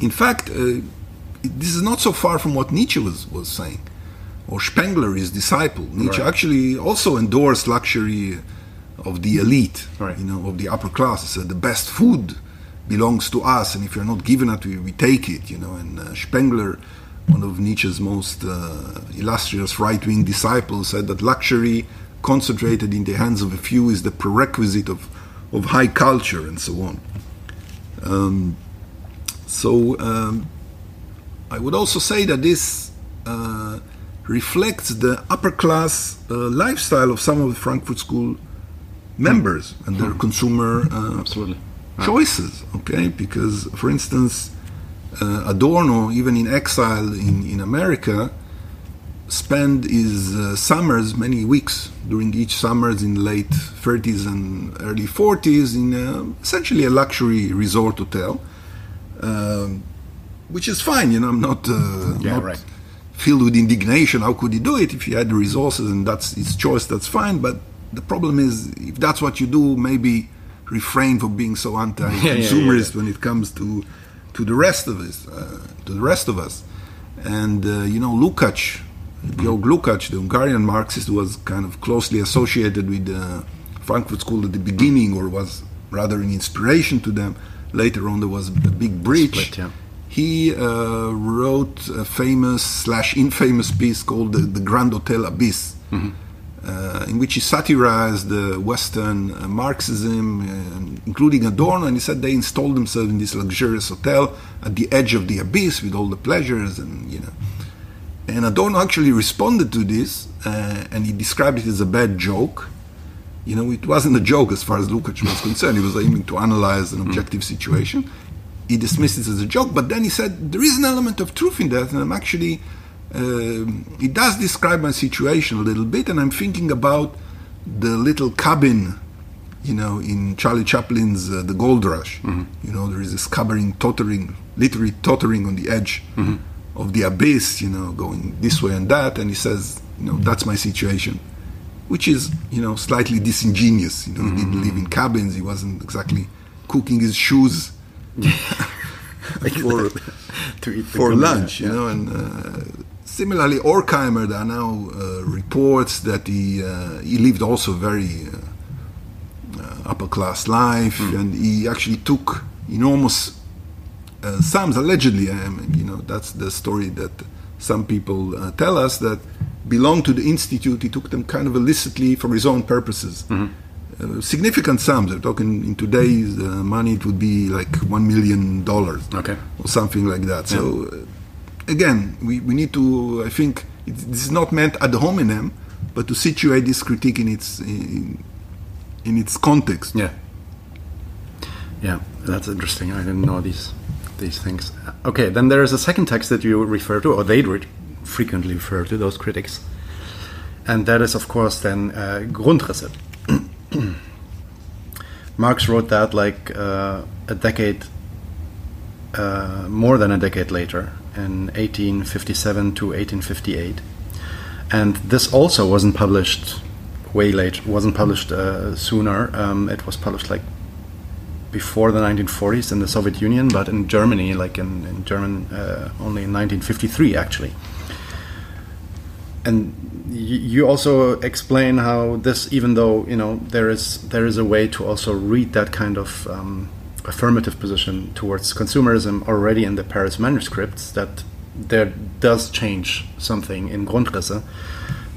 in fact, uh, this is not so far from what Nietzsche was, was saying, or Spengler, his disciple. Nietzsche Right. actually also endorsed luxury of the elite, Right. you know, of the upper class. He said the best food belongs to us, and if you're not given it, we, we take it, you know. And uh, Spengler, one of Nietzsche's most uh, illustrious right-wing disciples, said that luxury concentrated in the hands of a few is the prerequisite of, of high culture, and so on. Um, so um, I would also say that this uh, reflects the upper class uh, lifestyle of some of the Frankfurt School members and their consumer uh, Absolutely. choices. Okay, because for instance, uh, Adorno, even in exile in, in America, spent his uh, summers, many weeks during each summers in late 30s and early 40s, in uh, essentially a luxury resort hotel, um, which is fine. You know, I'm not, uh, Yeah, not right. Filled with indignation. How could he do it if he had the resources and that's his choice? That's fine. But the problem is, if that's what you do, maybe refrain from being so anti-consumerist yeah, when it comes to to the rest of us, uh, to the rest of us. And uh, you know, Lukács, Georg Lukács, the Hungarian Marxist, was kind of closely associated with the Frankfurt School at the beginning, or was rather an inspiration to them. Later on, there was a big breach. Split, yeah. He uh, wrote a famous slash infamous piece called the, the Grand Hotel Abyss, uh, in which he satirized the Western uh, Marxism, uh, including Adorno, and he said they installed themselves in this luxurious hotel at the edge of the abyss with all the pleasures, and you know. And Adorno actually responded to this, uh, and he described it as a bad joke. You know, it wasn't a joke as far as Lukács was concerned. He was aiming to analyze an objective situation. He dismissed it as a joke, but then he said there is an element of truth in that, and I'm actually uh, it does describe my situation a little bit, and I'm thinking about the little cabin, you know, in Charlie Chaplin's uh, The Gold Rush. Mm-hmm. You know, there is this cabin tottering, literally tottering on the edge mm-hmm. of the abyss, you know, going this way and that, and he says, you know, that's my situation. Which is, you know, slightly disingenuous. You know, mm-hmm. he didn't live in cabins. He wasn't exactly cooking his shoes for, for lunch, you know. And uh, similarly, Horkheimer, there are now uh, reports that he uh, he lived also very uh, uh, upper class life, mm. and he actually took enormous uh, sums. Allegedly, um, you know, that's the story that some people tell us that belonged to the institute. He took them kind of illicitly for his own purposes. Mm-hmm uh, significant sums. We're talking in today's uh, money, it would be like one million dollars, okay, or something like that. Yeah. So, uh, again, we, we need to. I think it, this is not meant ad hominem, but to situate this critique in its in, in its context. Yeah. Yeah, that's interesting. I didn't know these these things. Okay, then there is a second text that you refer to, or they re- frequently refer to those critics, and that is, of course, then uh, Grundrisse. Marx wrote that like uh, a decade, uh, more than a decade later, in 1857 to 1858, and this also wasn't published way late. wasn't published uh, sooner. Um, it was published like before the 1940s in the Soviet Union, but in Germany, like in, in German, uh, only in 1953 actually. And you also explain how this, even though you know there is there is a way to also read that kind of um, affirmative position towards consumerism already in the Paris manuscripts, that there does change something in Grundrisse.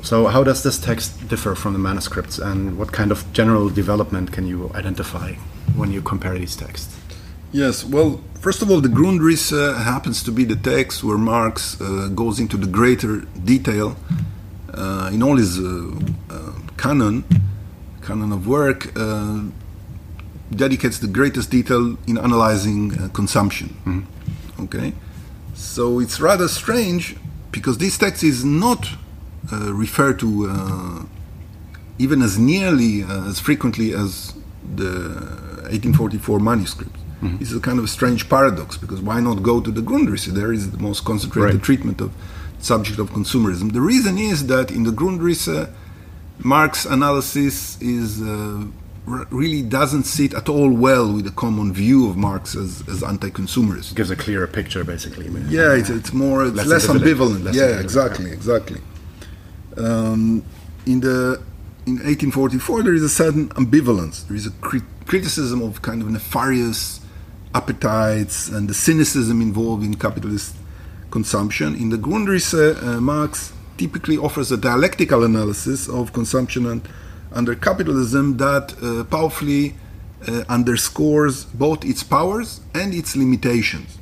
So, how does this text differ from the manuscripts, and what kind of general development can you identify when you compare these texts? Yes, well, first of all, the Grundrisse happens to be the text where Marx uh, goes into the greater detail uh, in all his uh, uh, canon, canon of work, dedicates the greatest detail in analyzing consumption. Mm-hmm. Okay, so it's rather strange because this text is not referred to even as nearly as frequently as the 1844 manuscript. Mm-hmm. This is a kind of a strange paradox because why not go to the Grundrisse? There is the most concentrated right. treatment of subject of consumerism. The reason is that in the Grundrisse, Marx analysis is uh, really doesn't sit at all well with the common view of Marx as, as anti-consumerist. It Gives a clearer picture, basically. Yeah, it's, it's more it's less, less ambivalent. Less yeah, ambivalent. exactly, exactly. Um, in the in 1844, there is a certain ambivalence. There is a cri- criticism of kind of nefarious appetites and the cynicism involved in capitalist consumption. In the Grundrisse, uh, Marx typically offers a dialectical analysis of consumption and, under capitalism that uh, powerfully uh, underscores both its powers and its limitations.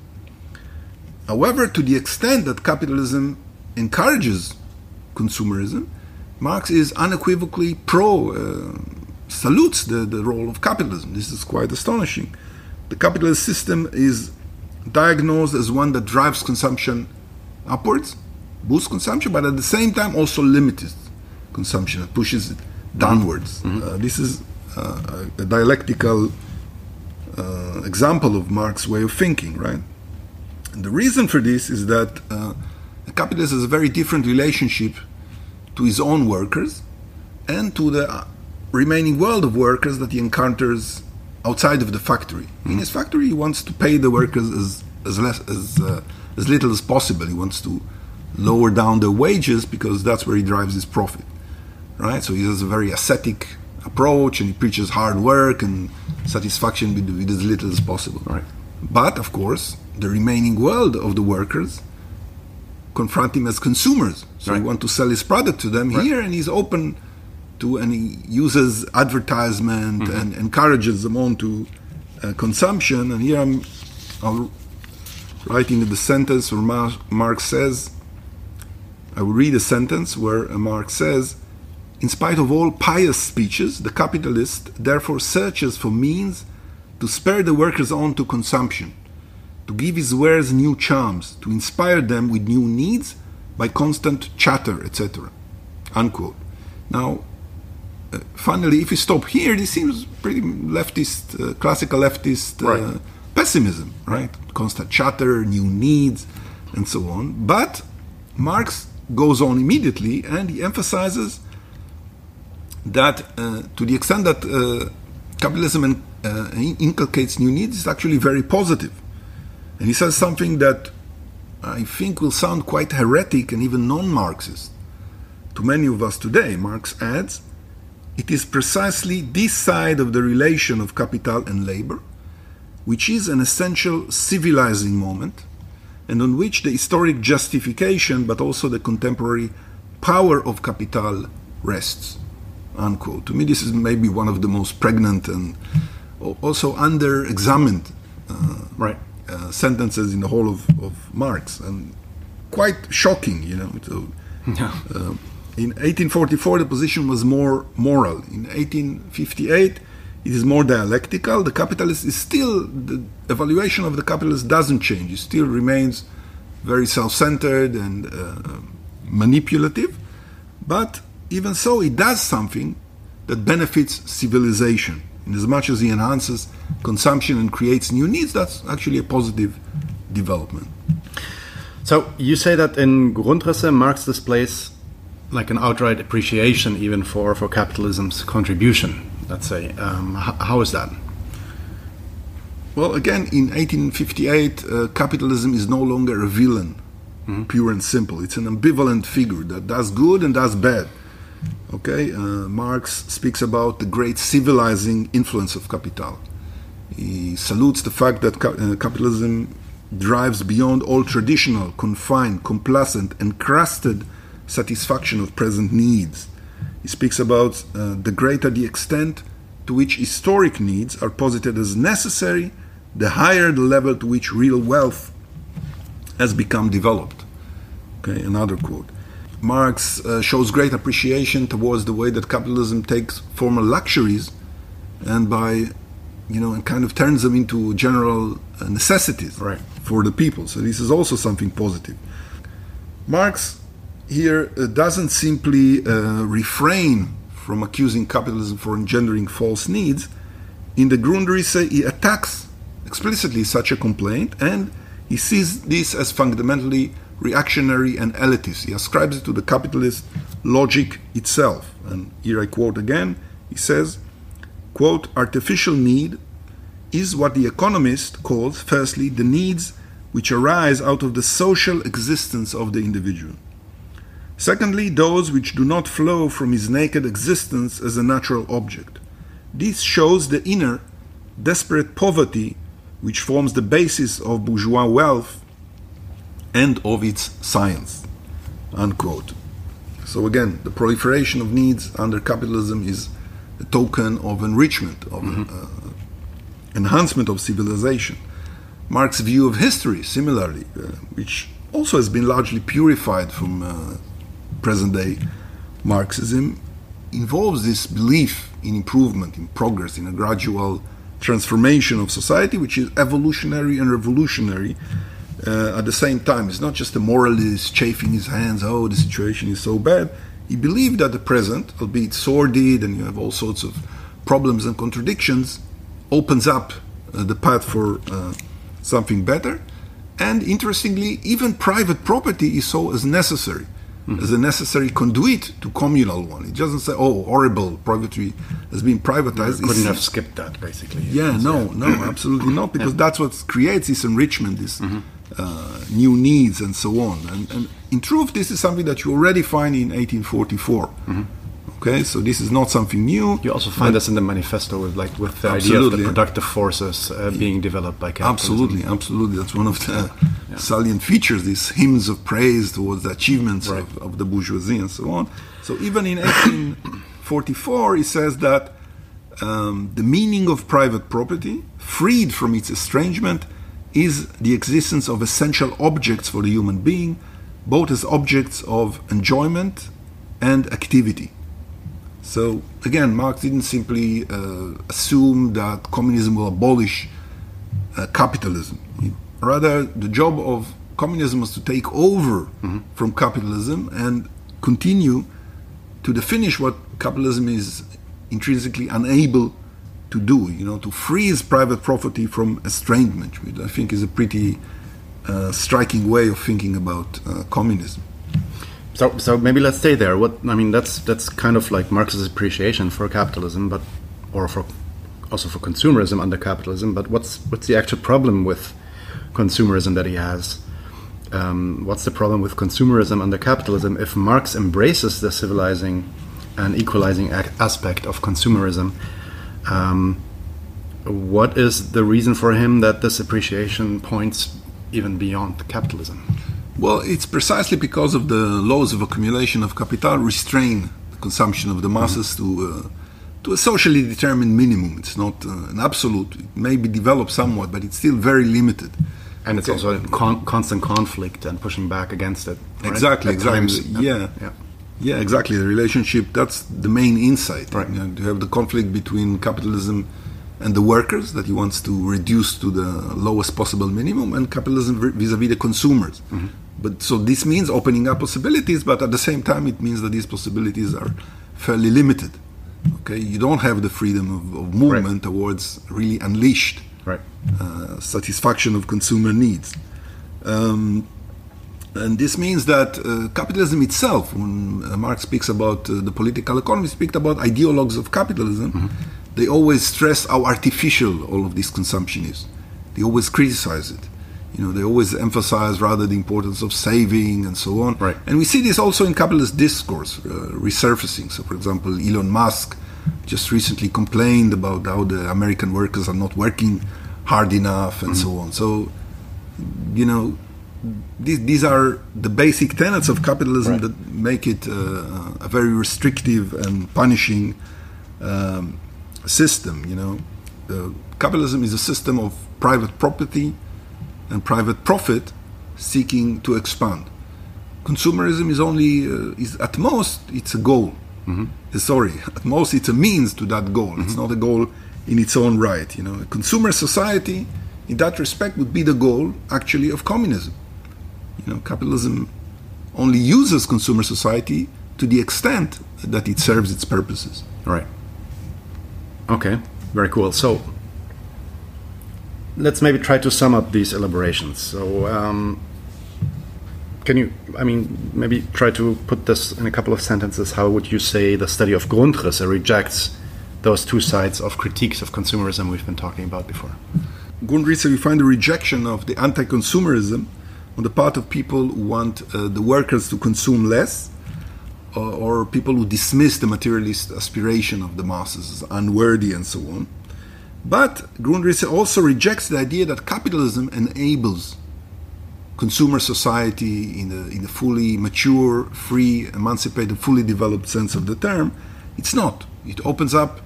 However, to the extent that capitalism encourages consumerism, Marx is unequivocally pro, uh, salutes the, the role of capitalism. This is quite astonishing. The capitalist system is diagnosed as one that drives consumption upwards, boosts consumption, but at the same time also limits consumption, it pushes it downwards. Mm-hmm. Uh, this is uh, a dialectical uh, example of Marx's way of thinking, right? And the reason for this is that uh, the capitalist has a very different relationship to his own workers and to the remaining world of workers that he encounters outside of the factory. Mm-hmm. In his factory, he wants to pay the workers as as less as uh, as little as possible. He wants to lower down their wages because that's where he drives his profit, right? So he has a very ascetic approach, and he preaches hard work and satisfaction with, with as little as possible. Right. But of course, the remaining world of the workers confront him as consumers. So right. he want to sell his product to them right. here, and he's open to and he uses advertisement mm-hmm. and encourages them on to uh, consumption. And here I'm, I'm writing the sentence where Mar- Marx says, I will read a sentence where uh, Marx says, in spite of all pious speeches, the capitalist therefore searches for means to spur the workers on to consumption. to give his wares new charms, to inspire them with new needs by constant chatter, etc. Unquote. Now, finally, if we stop here, this seems pretty leftist, uh, classical leftist uh, Right. pessimism, right? Constant chatter, new needs, and so on. But Marx goes on immediately and he emphasizes that uh, to the extent that uh, capitalism uh, inculcates new needs is actually very positive. And he says something that I think will sound quite heretic and even non Marxist to many of us today. Marx adds, it is precisely this side of the relation of capital and labor which is an essential civilizing moment and on which the historic justification but also the contemporary power of capital rests. Unquote. To me, this is maybe one of the most pregnant and also under examined Right. uh, sentences in the whole of, of Marx and quite shocking, you know. So, Yeah. uh, in 1844, the position was more moral. In 1858, it is more dialectical. The capitalist is still, the evaluation of the capitalist doesn't change. It still remains very self centered and uh, manipulative. But even so, it does something that benefits civilization. In as much as he enhances consumption and creates new needs, that's actually a positive development. So you say that in Grundrisse, Marx displays like an outright appreciation even for, for capitalism's contribution, let's say. Um, how is that? Well, again, in 1858, uh, capitalism is no longer a villain, pure and simple. It's an ambivalent figure that does good and does bad. Okay, uh, Marx speaks about the great civilizing influence of capital. He salutes the fact that ca- uh, capitalism drives beyond all traditional, confined, complacent, encrusted satisfaction of present needs. He speaks about uh, the greater the extent to which historic needs are posited as necessary, the higher the level to which real wealth has become developed. Okay, another quote. Marx uh, shows great appreciation towards the way that capitalism takes former luxuries and by, you know, and kind of turns them into general uh, necessities Right. for the people. So this is also something positive. Marx here uh, doesn't simply uh, refrain from accusing capitalism for engendering false needs. In the Grundrisse, he attacks explicitly such a complaint and he sees this as fundamentally reactionary and elitist. He ascribes it to the capitalist logic itself. And here I quote again he says, quote, artificial need is what the economist calls, firstly, the needs which arise out of the social existence of the individual. Secondly, those which do not flow from his naked existence as a natural object. This shows the inner, desperate poverty which forms the basis of bourgeois wealth and of its science. Unquote. So again, the proliferation of needs under capitalism is a token of enrichment, of uh, enhancement of civilization. Marx's view of history, similarly, uh, which also has been largely purified from uh, present day Marxism, involves this belief in improvement, in progress, in a gradual transformation of society, which is evolutionary and revolutionary uh, at the same time. It's not just a moralist chafing his hands, oh, the situation is so bad. He believed that the present, albeit sordid and you have all sorts of problems and contradictions, opens up uh, the path for uh, something better. And interestingly, even private property is so as necessary, as a necessary conduit to communal one. It doesn't say, oh, horrible, property has been privatized. Couldn't It's- have skipped that, basically. yeah, no, no, absolutely not, because that's what creates this enrichment, this uh, new needs, and so on. And, and in truth, this is something that you already find in 1844. Okay, so this is not something new. You also find this in the manifesto with like with the idea of Absolutely. the productive forces uh, being developed by capitalism. Absolutely, absolutely. That's one of the salient features, these hymns of praise towards the achievements Right. of, of the bourgeoisie and so on. So even in 1844, he says that um, the meaning of private property, freed from its estrangement, is the existence of essential objects for the human being, both as objects of enjoyment and activity. So again, Marx didn't simply uh, assume that communism will abolish uh, capitalism. Rather, the job of communism was to take over from capitalism and continue to the finish what capitalism is intrinsically unable to do, you know, to freeze private property from estrangement, which I think is a pretty uh, striking way of thinking about uh, communism. So, so maybe let's stay there. What I mean, that's that's kind of like Marx's appreciation for capitalism, but or for also for consumerism under capitalism. But what's what's the actual problem with consumerism that he has? Um, what's the problem with consumerism under capitalism? If Marx embraces the civilizing and equalizing aspect of consumerism, um, what is the reason for him that this appreciation points even beyond capitalism? Well, it's precisely because of the laws of accumulation of capital restrain the consumption of the masses mm -hmm. to uh, to a socially determined minimum. It's not uh, an absolute. It may be developed somewhat, but it's still very limited. And it's also a con constant conflict and pushing back against it. Right? Exactly, At exactly. Times, yeah. yeah. Yeah, exactly. The relationship, that's the main insight. Right. You, know, you have the conflict between capitalism and the workers that he wants to reduce to the lowest possible minimum, and capitalism vis a vis the consumers. Mm -hmm. But so this means opening up possibilities, but at the same time, it means that these possibilities are fairly limited. Okay, you don't have the freedom of, of movement right. towards really unleashed right. uh, satisfaction of consumer needs. Um, and this means that uh, capitalism itself, when uh, Marx speaks about uh, the political economy, speaks about ideologues of capitalism, mm-hmm. they always stress how artificial all of this consumption is. They always criticize it. You know, they always emphasize rather the importance of saving and so on. Right. And we see this also in capitalist discourse uh, resurfacing. So, for example, Elon Musk just recently complained about how the American workers are not working hard enough and mm-hmm. so on. So, you know, these, these are the basic tenets of capitalism right. that make it uh, a very restrictive and punishing um, system. You know, uh, capitalism is a system of private property and private profit seeking to expand. Consumerism is only uh, is at most it's a goal. Mm-hmm. Sorry, at most it's a means to that goal. Mm-hmm. It's not a goal in its own right. You know, a consumer society in that respect would be the goal actually of communism. You know, capitalism only uses consumer society to the extent that it serves its purposes. Right. Okay. Very cool. So let's maybe try to sum up these elaborations. So, um, can you, I mean, maybe try to put this in a couple of sentences? How would you say the study of Grundrisse rejects those two sides of critiques of consumerism we've been talking about before? Grundrisse, we find a rejection of the anti consumerism on the part of people who want uh, the workers to consume less. Or people who dismiss the materialist aspiration of the masses as unworthy and so on. But Grundrisse also rejects the idea that capitalism enables consumer society in a, in a fully mature, free, emancipated, fully developed sense of the term. It's not. It opens up,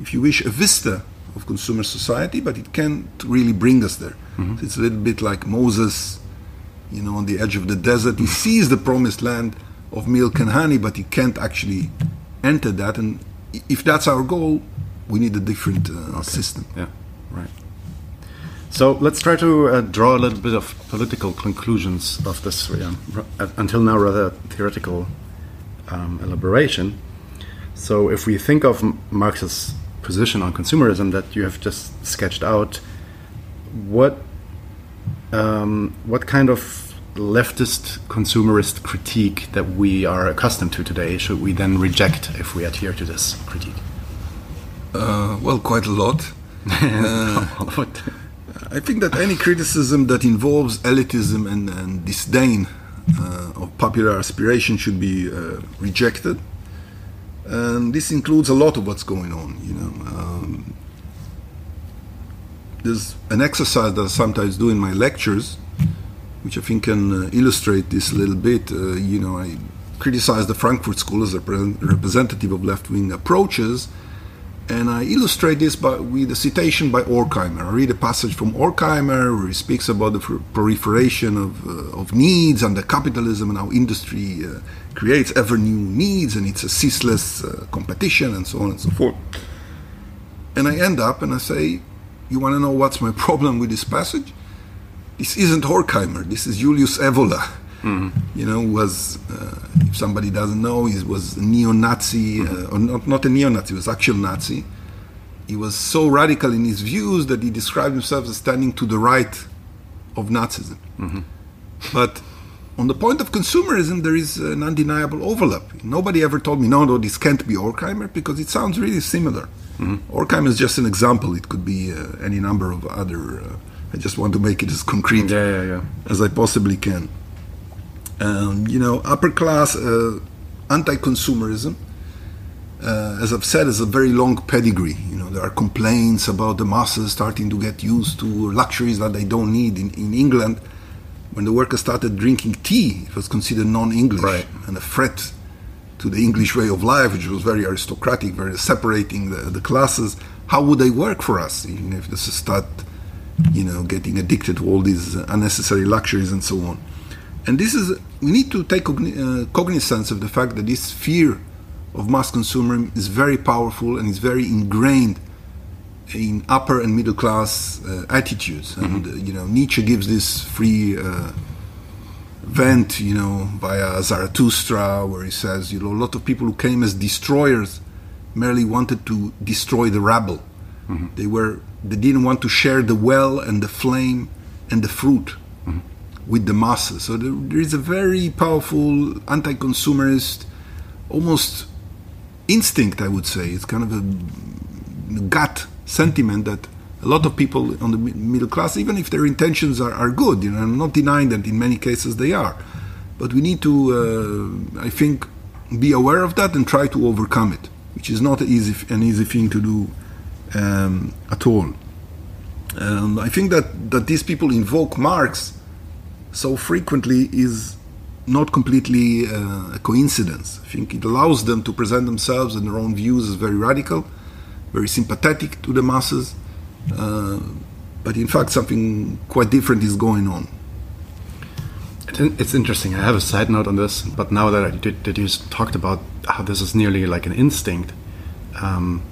if you wish, a vista of consumer society, but it can't really bring us there. Mm-hmm. So it's a little bit like Moses, you know, on the edge of the desert. He sees the promised land of milk and honey, but he can't actually enter that. And if that's our goal, we need a different uh, system. Yeah, right. So let's try to uh, draw a little bit of political conclusions of this, uh, until now rather theoretical um, elaboration. So if we think of Marx's position on consumerism that you have just sketched out, what um, what kind of leftist consumerist critique that we are accustomed to today should we then reject if we adhere to this critique? Uh, well, quite a lot. uh, I think that any criticism that involves elitism and, and disdain uh, of popular aspiration should be uh, rejected. And this includes a lot of what's going on. You know, um, there's an exercise that I sometimes do in my lectures, which I think can uh, illustrate this a little bit. Uh, you know, I criticize the Frankfurt School as a representative of left-wing approaches and I illustrate this by, with a citation by Horkheimer. I read a passage from Horkheimer where he speaks about the proliferation of, uh, of needs under capitalism and how industry uh, creates ever new needs and it's a ceaseless uh, competition and so on and so forth. And I end up and I say, You want to know what's my problem with this passage? this isn't Horkheimer. This is Julius Evola. Mm-hmm. You know, was uh, if somebody doesn't know, he was a neo-Nazi, mm-hmm. uh, or not, not a neo-Nazi, he was actual Nazi. He was so radical in his views that he described himself as standing to the right of Nazism. Mm-hmm. But on the point of consumerism, there is an undeniable overlap. Nobody ever told me, no, no, this can't be Horkheimer because it sounds really similar. Mm-hmm. Horkheimer is just an example. It could be uh, any number of other. Uh, I just want to make it as concrete yeah, yeah, yeah. as I possibly can. Um, you know, upper class uh, anti-consumerism, uh, as I've said, is a very long pedigree. You know, there are complaints about the masses starting to get used to luxuries that they don't need. In, in England, when the workers started drinking tea, it was considered non-English right. and a threat to the English way of life, which was very aristocratic, very separating the, the classes. How would they work for us, even if they start, you know, getting addicted to all these unnecessary luxuries and so on? And this is we need to take cogn- uh, cognizance of the fact that this fear of mass consumerism is very powerful and is very ingrained in upper and middle class uh, attitudes. And mm-hmm. uh, you know, Nietzsche gives this free uh, vent, you know, via Zarathustra, where he says, you know, a lot of people who came as destroyers merely wanted to destroy the rabble. Mm-hmm. They were they didn't want to share the well and the flame and the fruit mm-hmm. With the masses. So there, is a very powerful anti-consumerist, almost instinct, I would say. It's kind of a gut sentiment that a lot of people on the middle class, even if their intentions are, are good, you know, I'm not denying that in many cases they are, but we need to, uh, I think, be aware of that and try to overcome it, which is not easy, an easy thing to do um, at all. And I think that, that these people invoke Marx so frequently is not completely uh, a coincidence. I think it allows them to present themselves and their own views as very radical, very sympathetic to the masses, uh, but in fact, something quite different is going on. It's interesting. I have a side note on this, but now that I did, that you talked about how this is nearly like an instinct, um,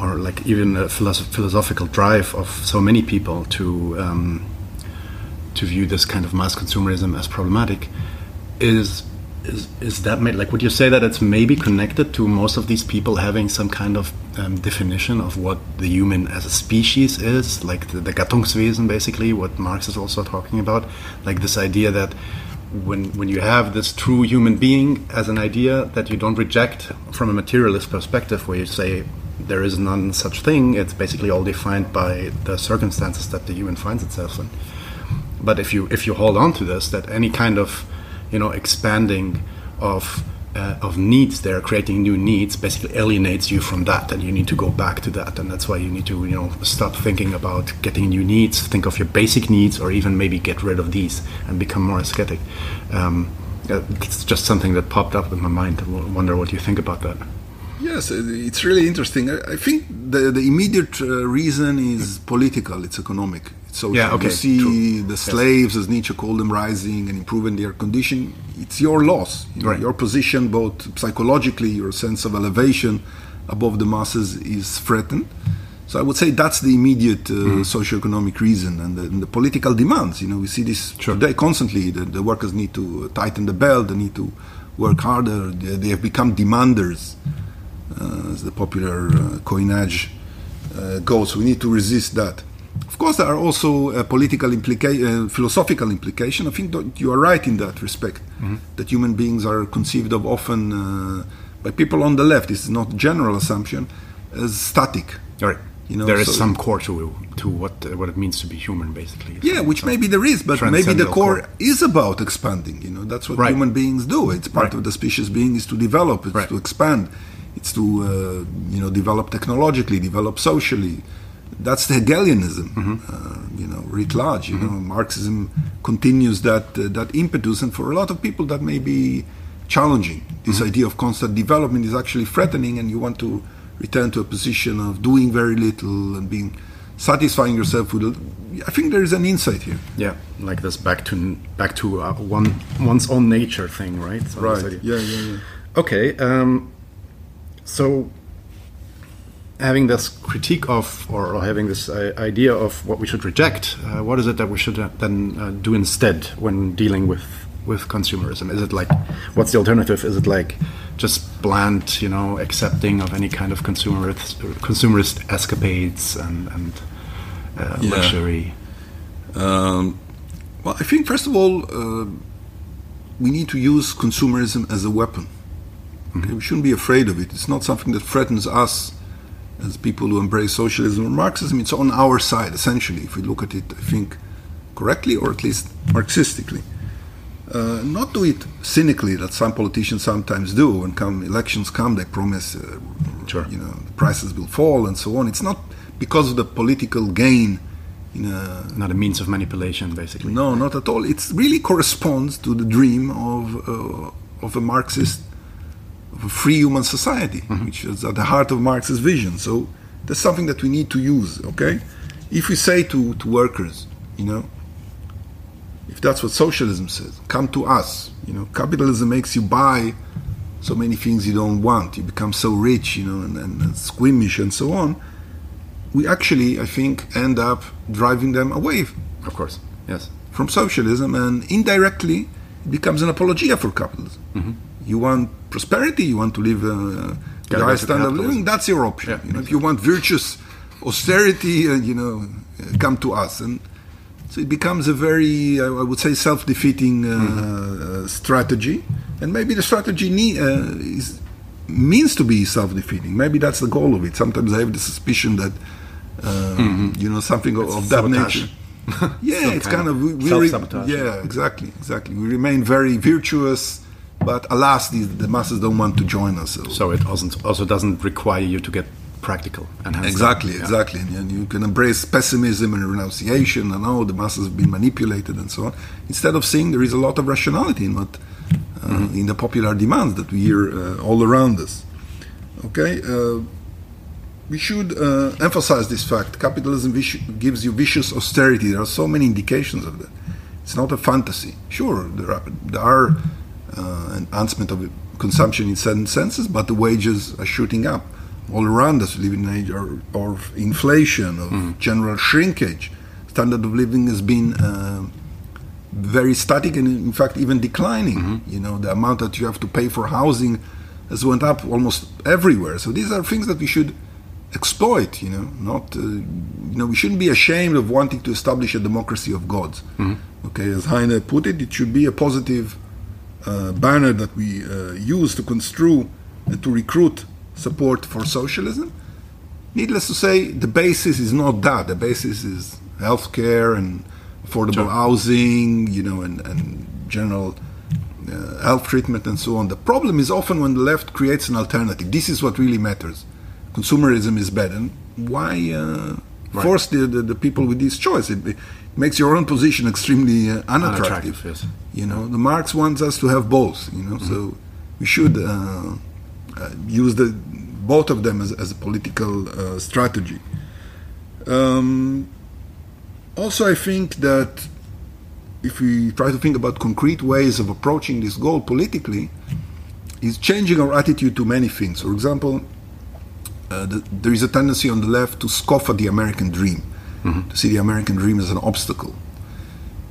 or like even a philosoph- philosophical drive of so many people to um, to view this kind of mass consumerism as problematic, is is is that made like would you say that it's maybe connected to most of these people having some kind of um, definition of what the human as a species is? Like the, the Gattungswesen basically what Marx is also talking about. Like this idea that when when you have this true human being as an idea that you don't reject from a materialist perspective where you say there is none such thing it's basically all defined by the circumstances that the human finds itself in but if you if you hold on to this that any kind of you know expanding of uh, of needs there, creating new needs, basically alienates you from that, and you need to go back to that, and that's why you need to you know stop thinking about getting new needs, think of your basic needs, or even maybe get rid of these and become more ascetic. Um, it's just something that popped up in my mind. I wonder what you think about that. Yes, it's really interesting. I think the, the immediate uh, reason is political, it's economic. So yeah, okay, you see true. the slaves, yes. as Nietzsche called them, rising and improving their condition. It's your loss. Right. Your position, both psychologically, your sense of elevation above the masses is threatened. So I would say that's the immediate uh, mm. socioeconomic reason and the, and the, political demands. You know, we see this sure. today constantly. The, the, workers need to tighten the belt. They need to work harder. They, they have become demanders, uh, as the popular uh, coinage uh, goes. We need to resist that. Of course, there are also uh, political implica- uh, philosophical implications. I think that you are right in that respect. Mm-hmm. That human beings are conceived of often uh, by people on the left. This is not a general assumption as static. Right. You know, there is so some core to to what uh, what it means to be human, basically. Yeah, which maybe there is, but maybe the core, core, is about expanding. You know, that's what right. human beings do. It's part right. of the species being is to develop, it's right. to expand, it's to uh, you know develop technologically, develop socially, that's the Hegelianism, mm-hmm. uh, you know, writ large. You mm-hmm. know, Marxism continues that uh, that impetus, and for a lot of people, that may be challenging. This mm-hmm. idea of constant development is actually threatening, and you want to return to a position of doing very little and being satisfying yourself with. A, I think there is an insight here. Yeah, like this back to back to uh, one one's own nature thing, right? So right. Yeah, yeah, yeah. Okay. Um, so having this critique of, or, or having this uh, idea of what we should reject, uh, what is it that we should uh, then uh, do instead when dealing with with consumerism? Is it like, what's the alternative? Is it like just bland, you know, accepting of any kind of consumerist consumerist escapades and, and uh, Yeah. luxury? Um, well, I think first of all, uh, we need to use consumerism as a weapon. Okay? We shouldn't be afraid of it. It's not something that threatens us as people who embrace socialism or Marxism. It's on our side, essentially, if we look at it, I think, correctly or at least Marxistically. Uh, not do it cynically, that some politicians sometimes do. When come elections come, they promise, uh, Sure. you know, the prices will fall and so on. It's not because of the political gain in a Not a means of manipulation, basically. no, not at all. It really corresponds to the dream of uh, of a Marxist, free human society, which is at the heart of Marx's vision. So that's something that we need to use. Okay, if we say to to workers, you know, if that's what socialism says, come to us. You know, capitalism makes you buy so many things you don't want. You become so rich, you know, and, and, and squeamish and so on. We actually, I think, end up driving them away Of course, yes. from socialism, and indirectly it becomes an apologia for capitalism. Mm-hmm. You want prosperity, you want to live uh, with Gotta a go high standard of living. That's your option. Yeah, you know, if you want virtuous austerity, uh, you know, uh, come to us, and so it becomes a very, I would say, self-defeating uh, Mm-hmm. uh, strategy. And maybe the strategy need, uh, is means to be self-defeating. Maybe that's the goal of it. Sometimes I have the suspicion that. Uh, You know something of, of that Mm-hmm. Nature. Yeah, Some it's kind kind of of, we, we self-sabotage. yeah, exactly, exactly. We remain very virtuous, but alas, the, the masses don't want to join us. So. So it also also doesn't require you to get practical and exactly, yeah. exactly, and you can embrace pessimism and renunciation, and oh, the masses have been manipulated and so on. Instead of seeing there is a lot of rationality in what uh, Mm-hmm. in the popular demands that we hear uh, all around us. Okay. Uh, we should uh, emphasize this fact. Capitalism gives you vicious austerity. There are so many indications of that. It's not a fantasy. Sure, there are, there are uh, enhancement of consumption in certain senses, but the wages are shooting up all around us. We live in an age of, of inflation, of general shrinkage. Standard of living has been uh, very static and, in fact, even declining. You know, the amount that you have to pay for housing has went up almost everywhere. So these are things that we should exploit. You know, not uh, you know we shouldn't be ashamed of wanting to establish a democracy of gods. Okay, as Heine put it, it should be a positive banner that we uh, use to construe and to recruit support for socialism. Needless to say, the basis is not that. The basis is healthcare and affordable Sure. housing, you know, and, and general uh, health treatment and so on. The problem is often when the left creates an alternative. This is what really matters. Consumerism is bad. And why uh, Right. force the, the, the people with this choice? It, it makes your own position extremely uh, unattractive. Unattractive, yes. You know, the Marx wants us to have both. You know, so we should uh, uh, use the both of them as, as a political uh, strategy. Um, also, I think that if we try to think about concrete ways of approaching this goal politically, is changing our attitude to many things. For example, uh, the, there is a tendency on the left to scoff at the American dream, to see the American dream as an obstacle.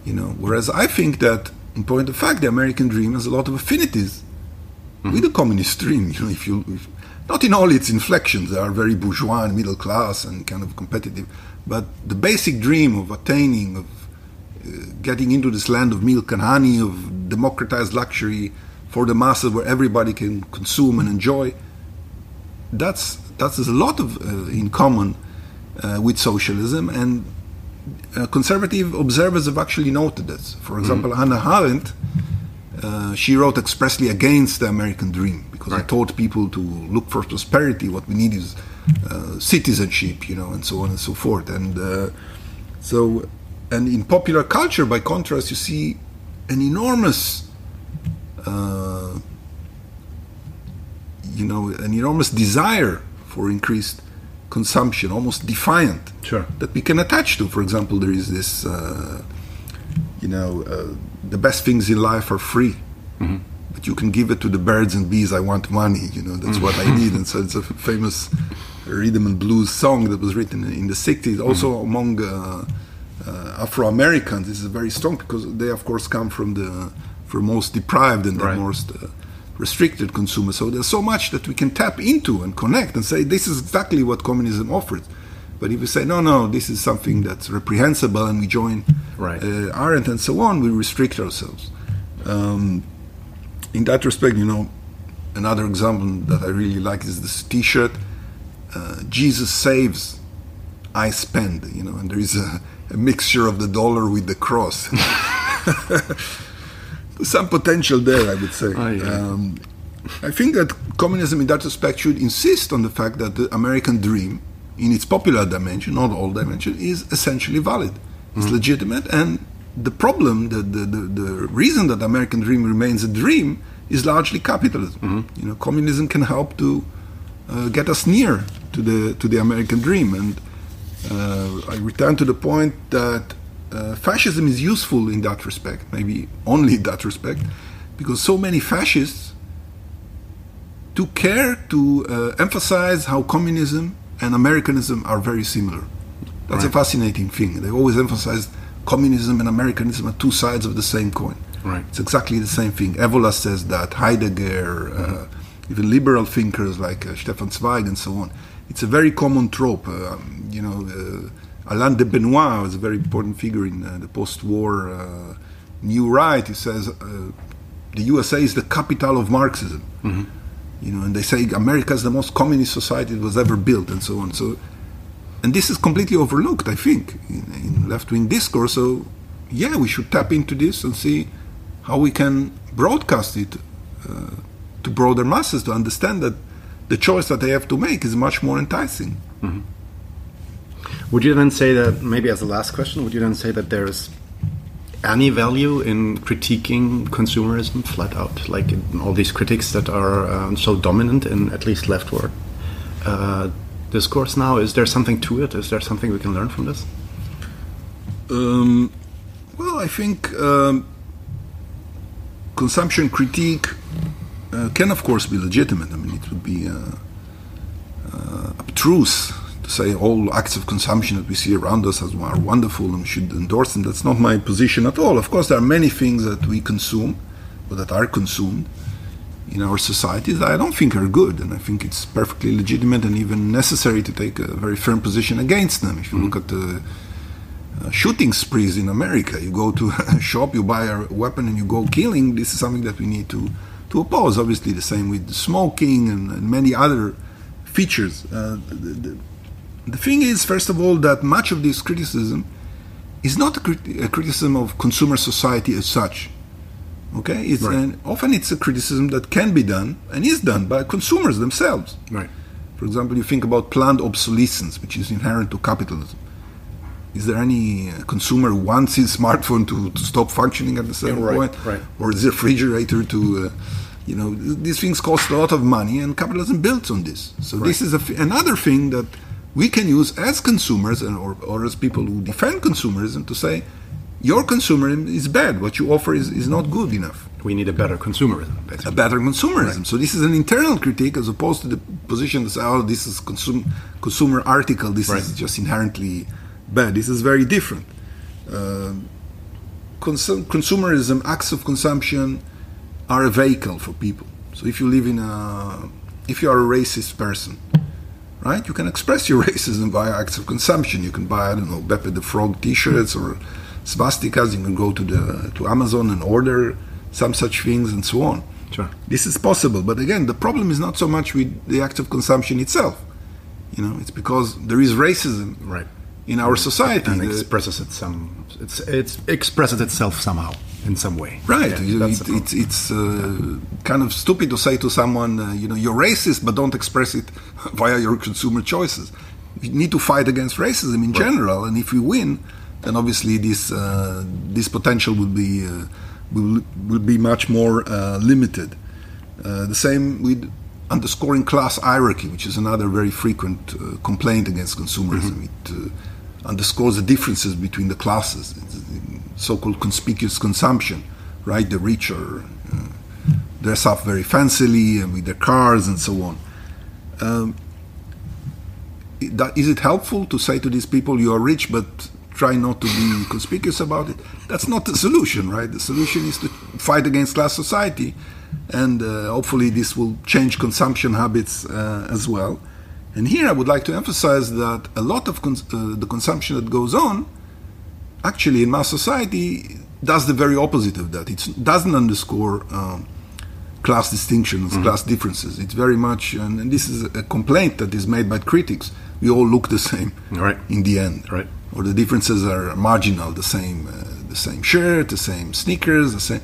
You know, whereas I think that, in point of fact, the American dream has a lot of affinities with the communist dream. You know, if you, if, not in all its inflections, they are very bourgeois and middle class and kind of competitive, but the basic dream of attaining, of uh, getting into this land of milk and honey, of democratized luxury for the masses where everybody can consume and enjoy, that's that has a lot of uh, in common uh, with socialism, and uh, conservative observers have actually noted this. For example, Hannah Arendt, uh, she wrote expressly against the American dream because it Right. taught people to look for prosperity. What we need is uh, citizenship, you know, and so on and so forth. And uh, so, and in popular culture, by contrast, you see an enormous uh, you know, an enormous desire for increased consumption, almost defiant, Sure. that we can attach to. For example, there is this, uh, you know, uh, the best things in life are free, but you can give it to the birds and bees. I want money, you know, that's what I need. And so it's a famous rhythm and blues song that was written in the 60s. Also mm-hmm. among uh, uh, Afro Americans, this is very strong because they, of course, come from the from most deprived and right. the most uh, restricted consumers. So there's so much that we can tap into and connect and say this is exactly what communism offers. But if we say no, no, this is something that's reprehensible, and we join right. uh, Arendt and so on, we restrict ourselves. Um, in that respect, you know, another example that I really like is this T-shirt. Uh, Jesus saves, I spend. You know, and there is a, a mixture of the dollar with the cross. Some potential there, I would say. Oh, yeah. um, I think that communism, in that respect, should insist on the fact that the American dream, in its popular dimension, not all dimension, is essentially valid. It's mm-hmm. legitimate, and the problem, the, the, the, the, reason that the American dream remains a dream is largely capitalism. Mm-hmm. You know, communism can help to uh, get us near to the to the American dream. And uh, I return to the point that uh, fascism is useful in that respect, maybe only in that respect, because so many fascists took care to uh, emphasize how communism and Americanism are very similar. That's right. a fascinating thing. They always emphasized communism and Americanism are two sides of the same coin. Right. It's exactly the same thing. Evola says that, Heidegger, uh, even liberal thinkers like uh, Stefan Zweig and so on. It's a very common trope. Uh, you know, uh, Alain de Benoist was a very important figure in uh, the post-war uh, New Right. He says the USA is the capital of Marxism. Mm-hmm. You know, and they say America is the most communist society that was ever built, and so on. So, and this is completely overlooked, I think, in, in left-wing discourse. So, yeah, we should tap into this and see how we can broadcast it uh, to broader masses to understand that the choice that they have to make is much more enticing. Mm-hmm. Would you then say that, maybe as a last question, would you then say that there's any value in critiquing consumerism flat out, like all these critics that are um, so dominant in at least leftward uh, discourse now? Is there something to it? Is there something we can learn from this? Um, well, I think um, consumption critique uh, can, of course, be legitimate. I mean, it would be uh, abstruse to say all acts of consumption that we see around us are wonderful and we should endorse them. That's not my position at all. Of course, there are many things that we consume or that are consumed in our society that I don't think are good, and I think it's perfectly legitimate and even necessary to take a very firm position against them. If you mm-hmm. look at the uh, shooting sprees in America. You go to a shop, you buy a weapon, and you go killing. This is something that we need to to oppose. Obviously, the same with smoking and, and many other features. Uh, the, the, the, thing is, first of all, that much of this criticism is not a, crit- a criticism of consumer society as such. Okay, it's right. an, often it's a criticism that can be done and is done by consumers themselves. Right. For example, you think about planned obsolescence, which is inherent to capitalism is there any consumer who wants his smartphone to, to stop functioning at the same yeah, right, point, right. or the refrigerator to, uh, you know, these things cost a lot of money, and capitalism builds on this. So right. this is another thing that we can use as consumers and or, or as people who defend consumerism to say, your consumerism is bad. What you offer is, is not good enough. We need a better consumerism. Basically. A better consumerism. Right. So this is an internal critique as opposed to the position that says, oh, this is consum- consumer article. This right. is just inherently bad. This is very different. Uh, consum- consumerism, acts of consumption, are a vehicle for people. So if you live in a, if you are a racist person, right, you can express your racism via acts of consumption. You can buy, I don't know, Pepe the Frog T-shirts or swastikas. You can go to the to Amazon and order some such things and so on. Sure. This is possible, but again, the problem is not so much with the act of consumption itself. You know, it's because there is racism right in our society and expresses it some it's it's expresses itself somehow in some way right yeah, it, it's it's uh, yeah. kind of stupid to say to someone uh, you know you're racist but don't express it via your consumer choices you need to fight against racism in right. general and if we win then obviously this uh, this potential will be uh, will, will be much more uh, limited uh, the same with underscoring class hierarchy which is another very frequent complaint against consumerism mm-hmm. it underscores the differences between the classes, so-called conspicuous consumption, right? The rich are uh, dress up very fancily and with their cars and so on. Um, is it helpful to say to these people you are rich but try not to be conspicuous about it? That's not the solution, right? The solution is to fight against class society, and uh, hopefully this will change consumption habits uh, as well. And here I would like to emphasize that a lot of cons- uh, the consumption that goes on, actually in mass society, does the very opposite of that. It doesn't underscore um, class distinctions, mm-hmm. class differences. It's very much, and, and, this is a complaint that is made by critics. We all look the same right. in the end, right? Or the differences are marginal. The same, uh, the same shirt, the same sneakers, the same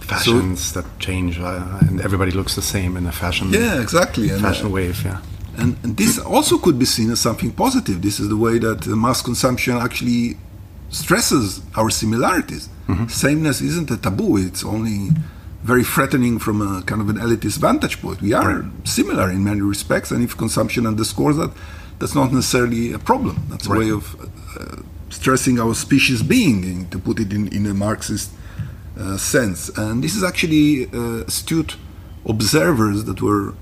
fashions so, that change, uh, and everybody looks the same in a fashion. Yeah, exactly. Fashion and, uh, wave, yeah. And, and, this also could be seen as something positive. This is the way that mass consumption actually stresses our similarities. Mm-hmm. Sameness isn't a taboo, it's only very threatening from a kind of an elitist vantage point. We are right. similar in many respects, and if consumption underscores that, that's not necessarily a problem. That's right. a way of uh, stressing our species being, to put it in, in a Marxist uh, sense. And this is actually uh, astute observers that were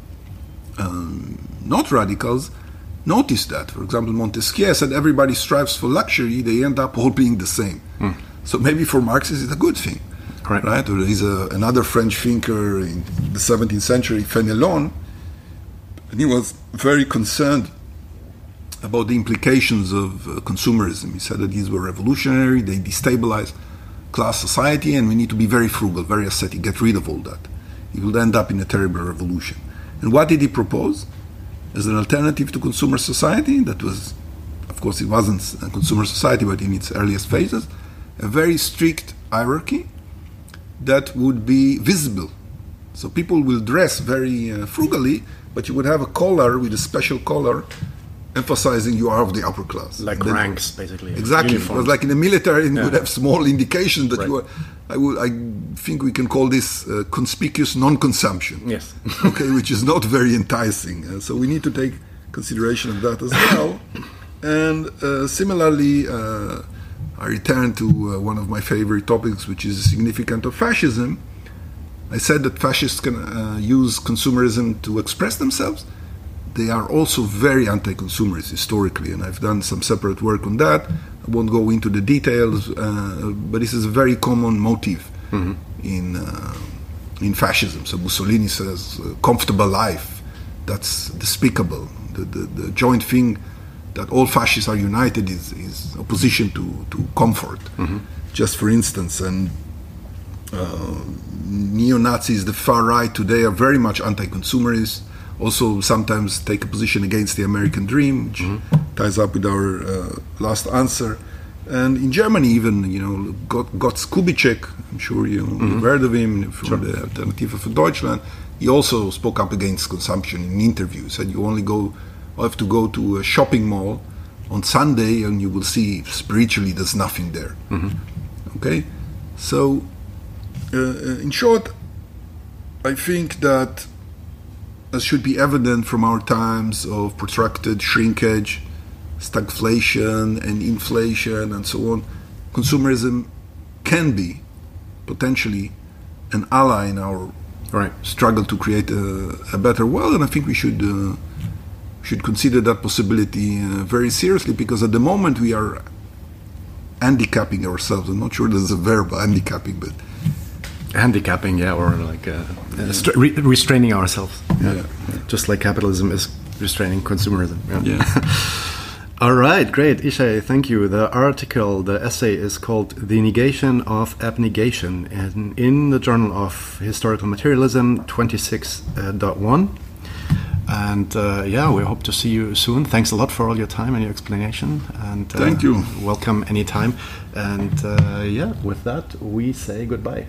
um, not radicals noticed that. For example, Montesquieu said everybody strives for luxury, they end up all being the same. Mm. So maybe for Marxists it's a good thing. Right. right? Or there's a, another French thinker in the 17th century, Fenelon, and he was very concerned about the implications of uh, consumerism. He said that these were revolutionary, they destabilize class society, and we need to be very frugal, very ascetic, get rid of all that. It will end up in a terrible revolution. And what did he propose? As an alternative to consumer society, that was, of course, it wasn't a consumer society, but in its earliest phases, a very strict hierarchy that would be visible. So people will dress very uh, frugally, but you would have a collar with a special collar emphasizing you are of the upper class. Like then, ranks, basically. Exactly. Was like in the military, you yeah. would have small indications that right. you are. I, would, I think we can call this uh, conspicuous non-consumption. Yes. okay, which is not very enticing. Uh, so we need to take consideration of that as well. And uh, similarly, uh, I return to uh, one of my favorite topics, which is the significance of fascism. I said that fascists can uh, use consumerism to express themselves they are also very anti-consumerist historically, and I've done some separate work on that. I won't go into the details, uh, but this is a very common motive mm-hmm. in uh, in fascism. So Mussolini says, "Comfortable life." That's despicable. The, the, the joint thing that all fascists are united is, is opposition to, to comfort. Mm-hmm. Just for instance, and uh, neo Nazis, the far right today, are very much anti consumerist also sometimes take a position against the American dream, which mm-hmm. ties up with our uh, last answer. And in Germany, even, you know, got Götz Kubitschek, I'm sure you, have mm-hmm. heard of him from sure. the Alternative for Deutschland. He also spoke up against consumption in interviews. Said you only go, have to go to a shopping mall on Sunday and you will see spiritually there's nothing there. Mm-hmm. Okay? So, uh, uh in short, I think that as should be evident from our times of protracted shrinkage, stagflation, and inflation, and so on, consumerism can be potentially an ally in our right. struggle to create a, a, better world. And I think we should uh, should consider that possibility uh, very seriously because at the moment we are handicapping ourselves. I'm not sure there's a verb handicapping, but handicapping, yeah, or like uh, uh re restraining ourselves. Yeah. yeah. Just like capitalism is restraining consumerism. Yeah. yeah. All right, great. Ishay, thank you. The article, the essay is called The Negation of Abnegation and in the Journal of Historical Materialism 26.1. And uh, yeah, we hope to see you soon. Thanks a lot for all your time and your explanation. And uh, thank you. Welcome anytime. And uh, yeah, with that, we say goodbye.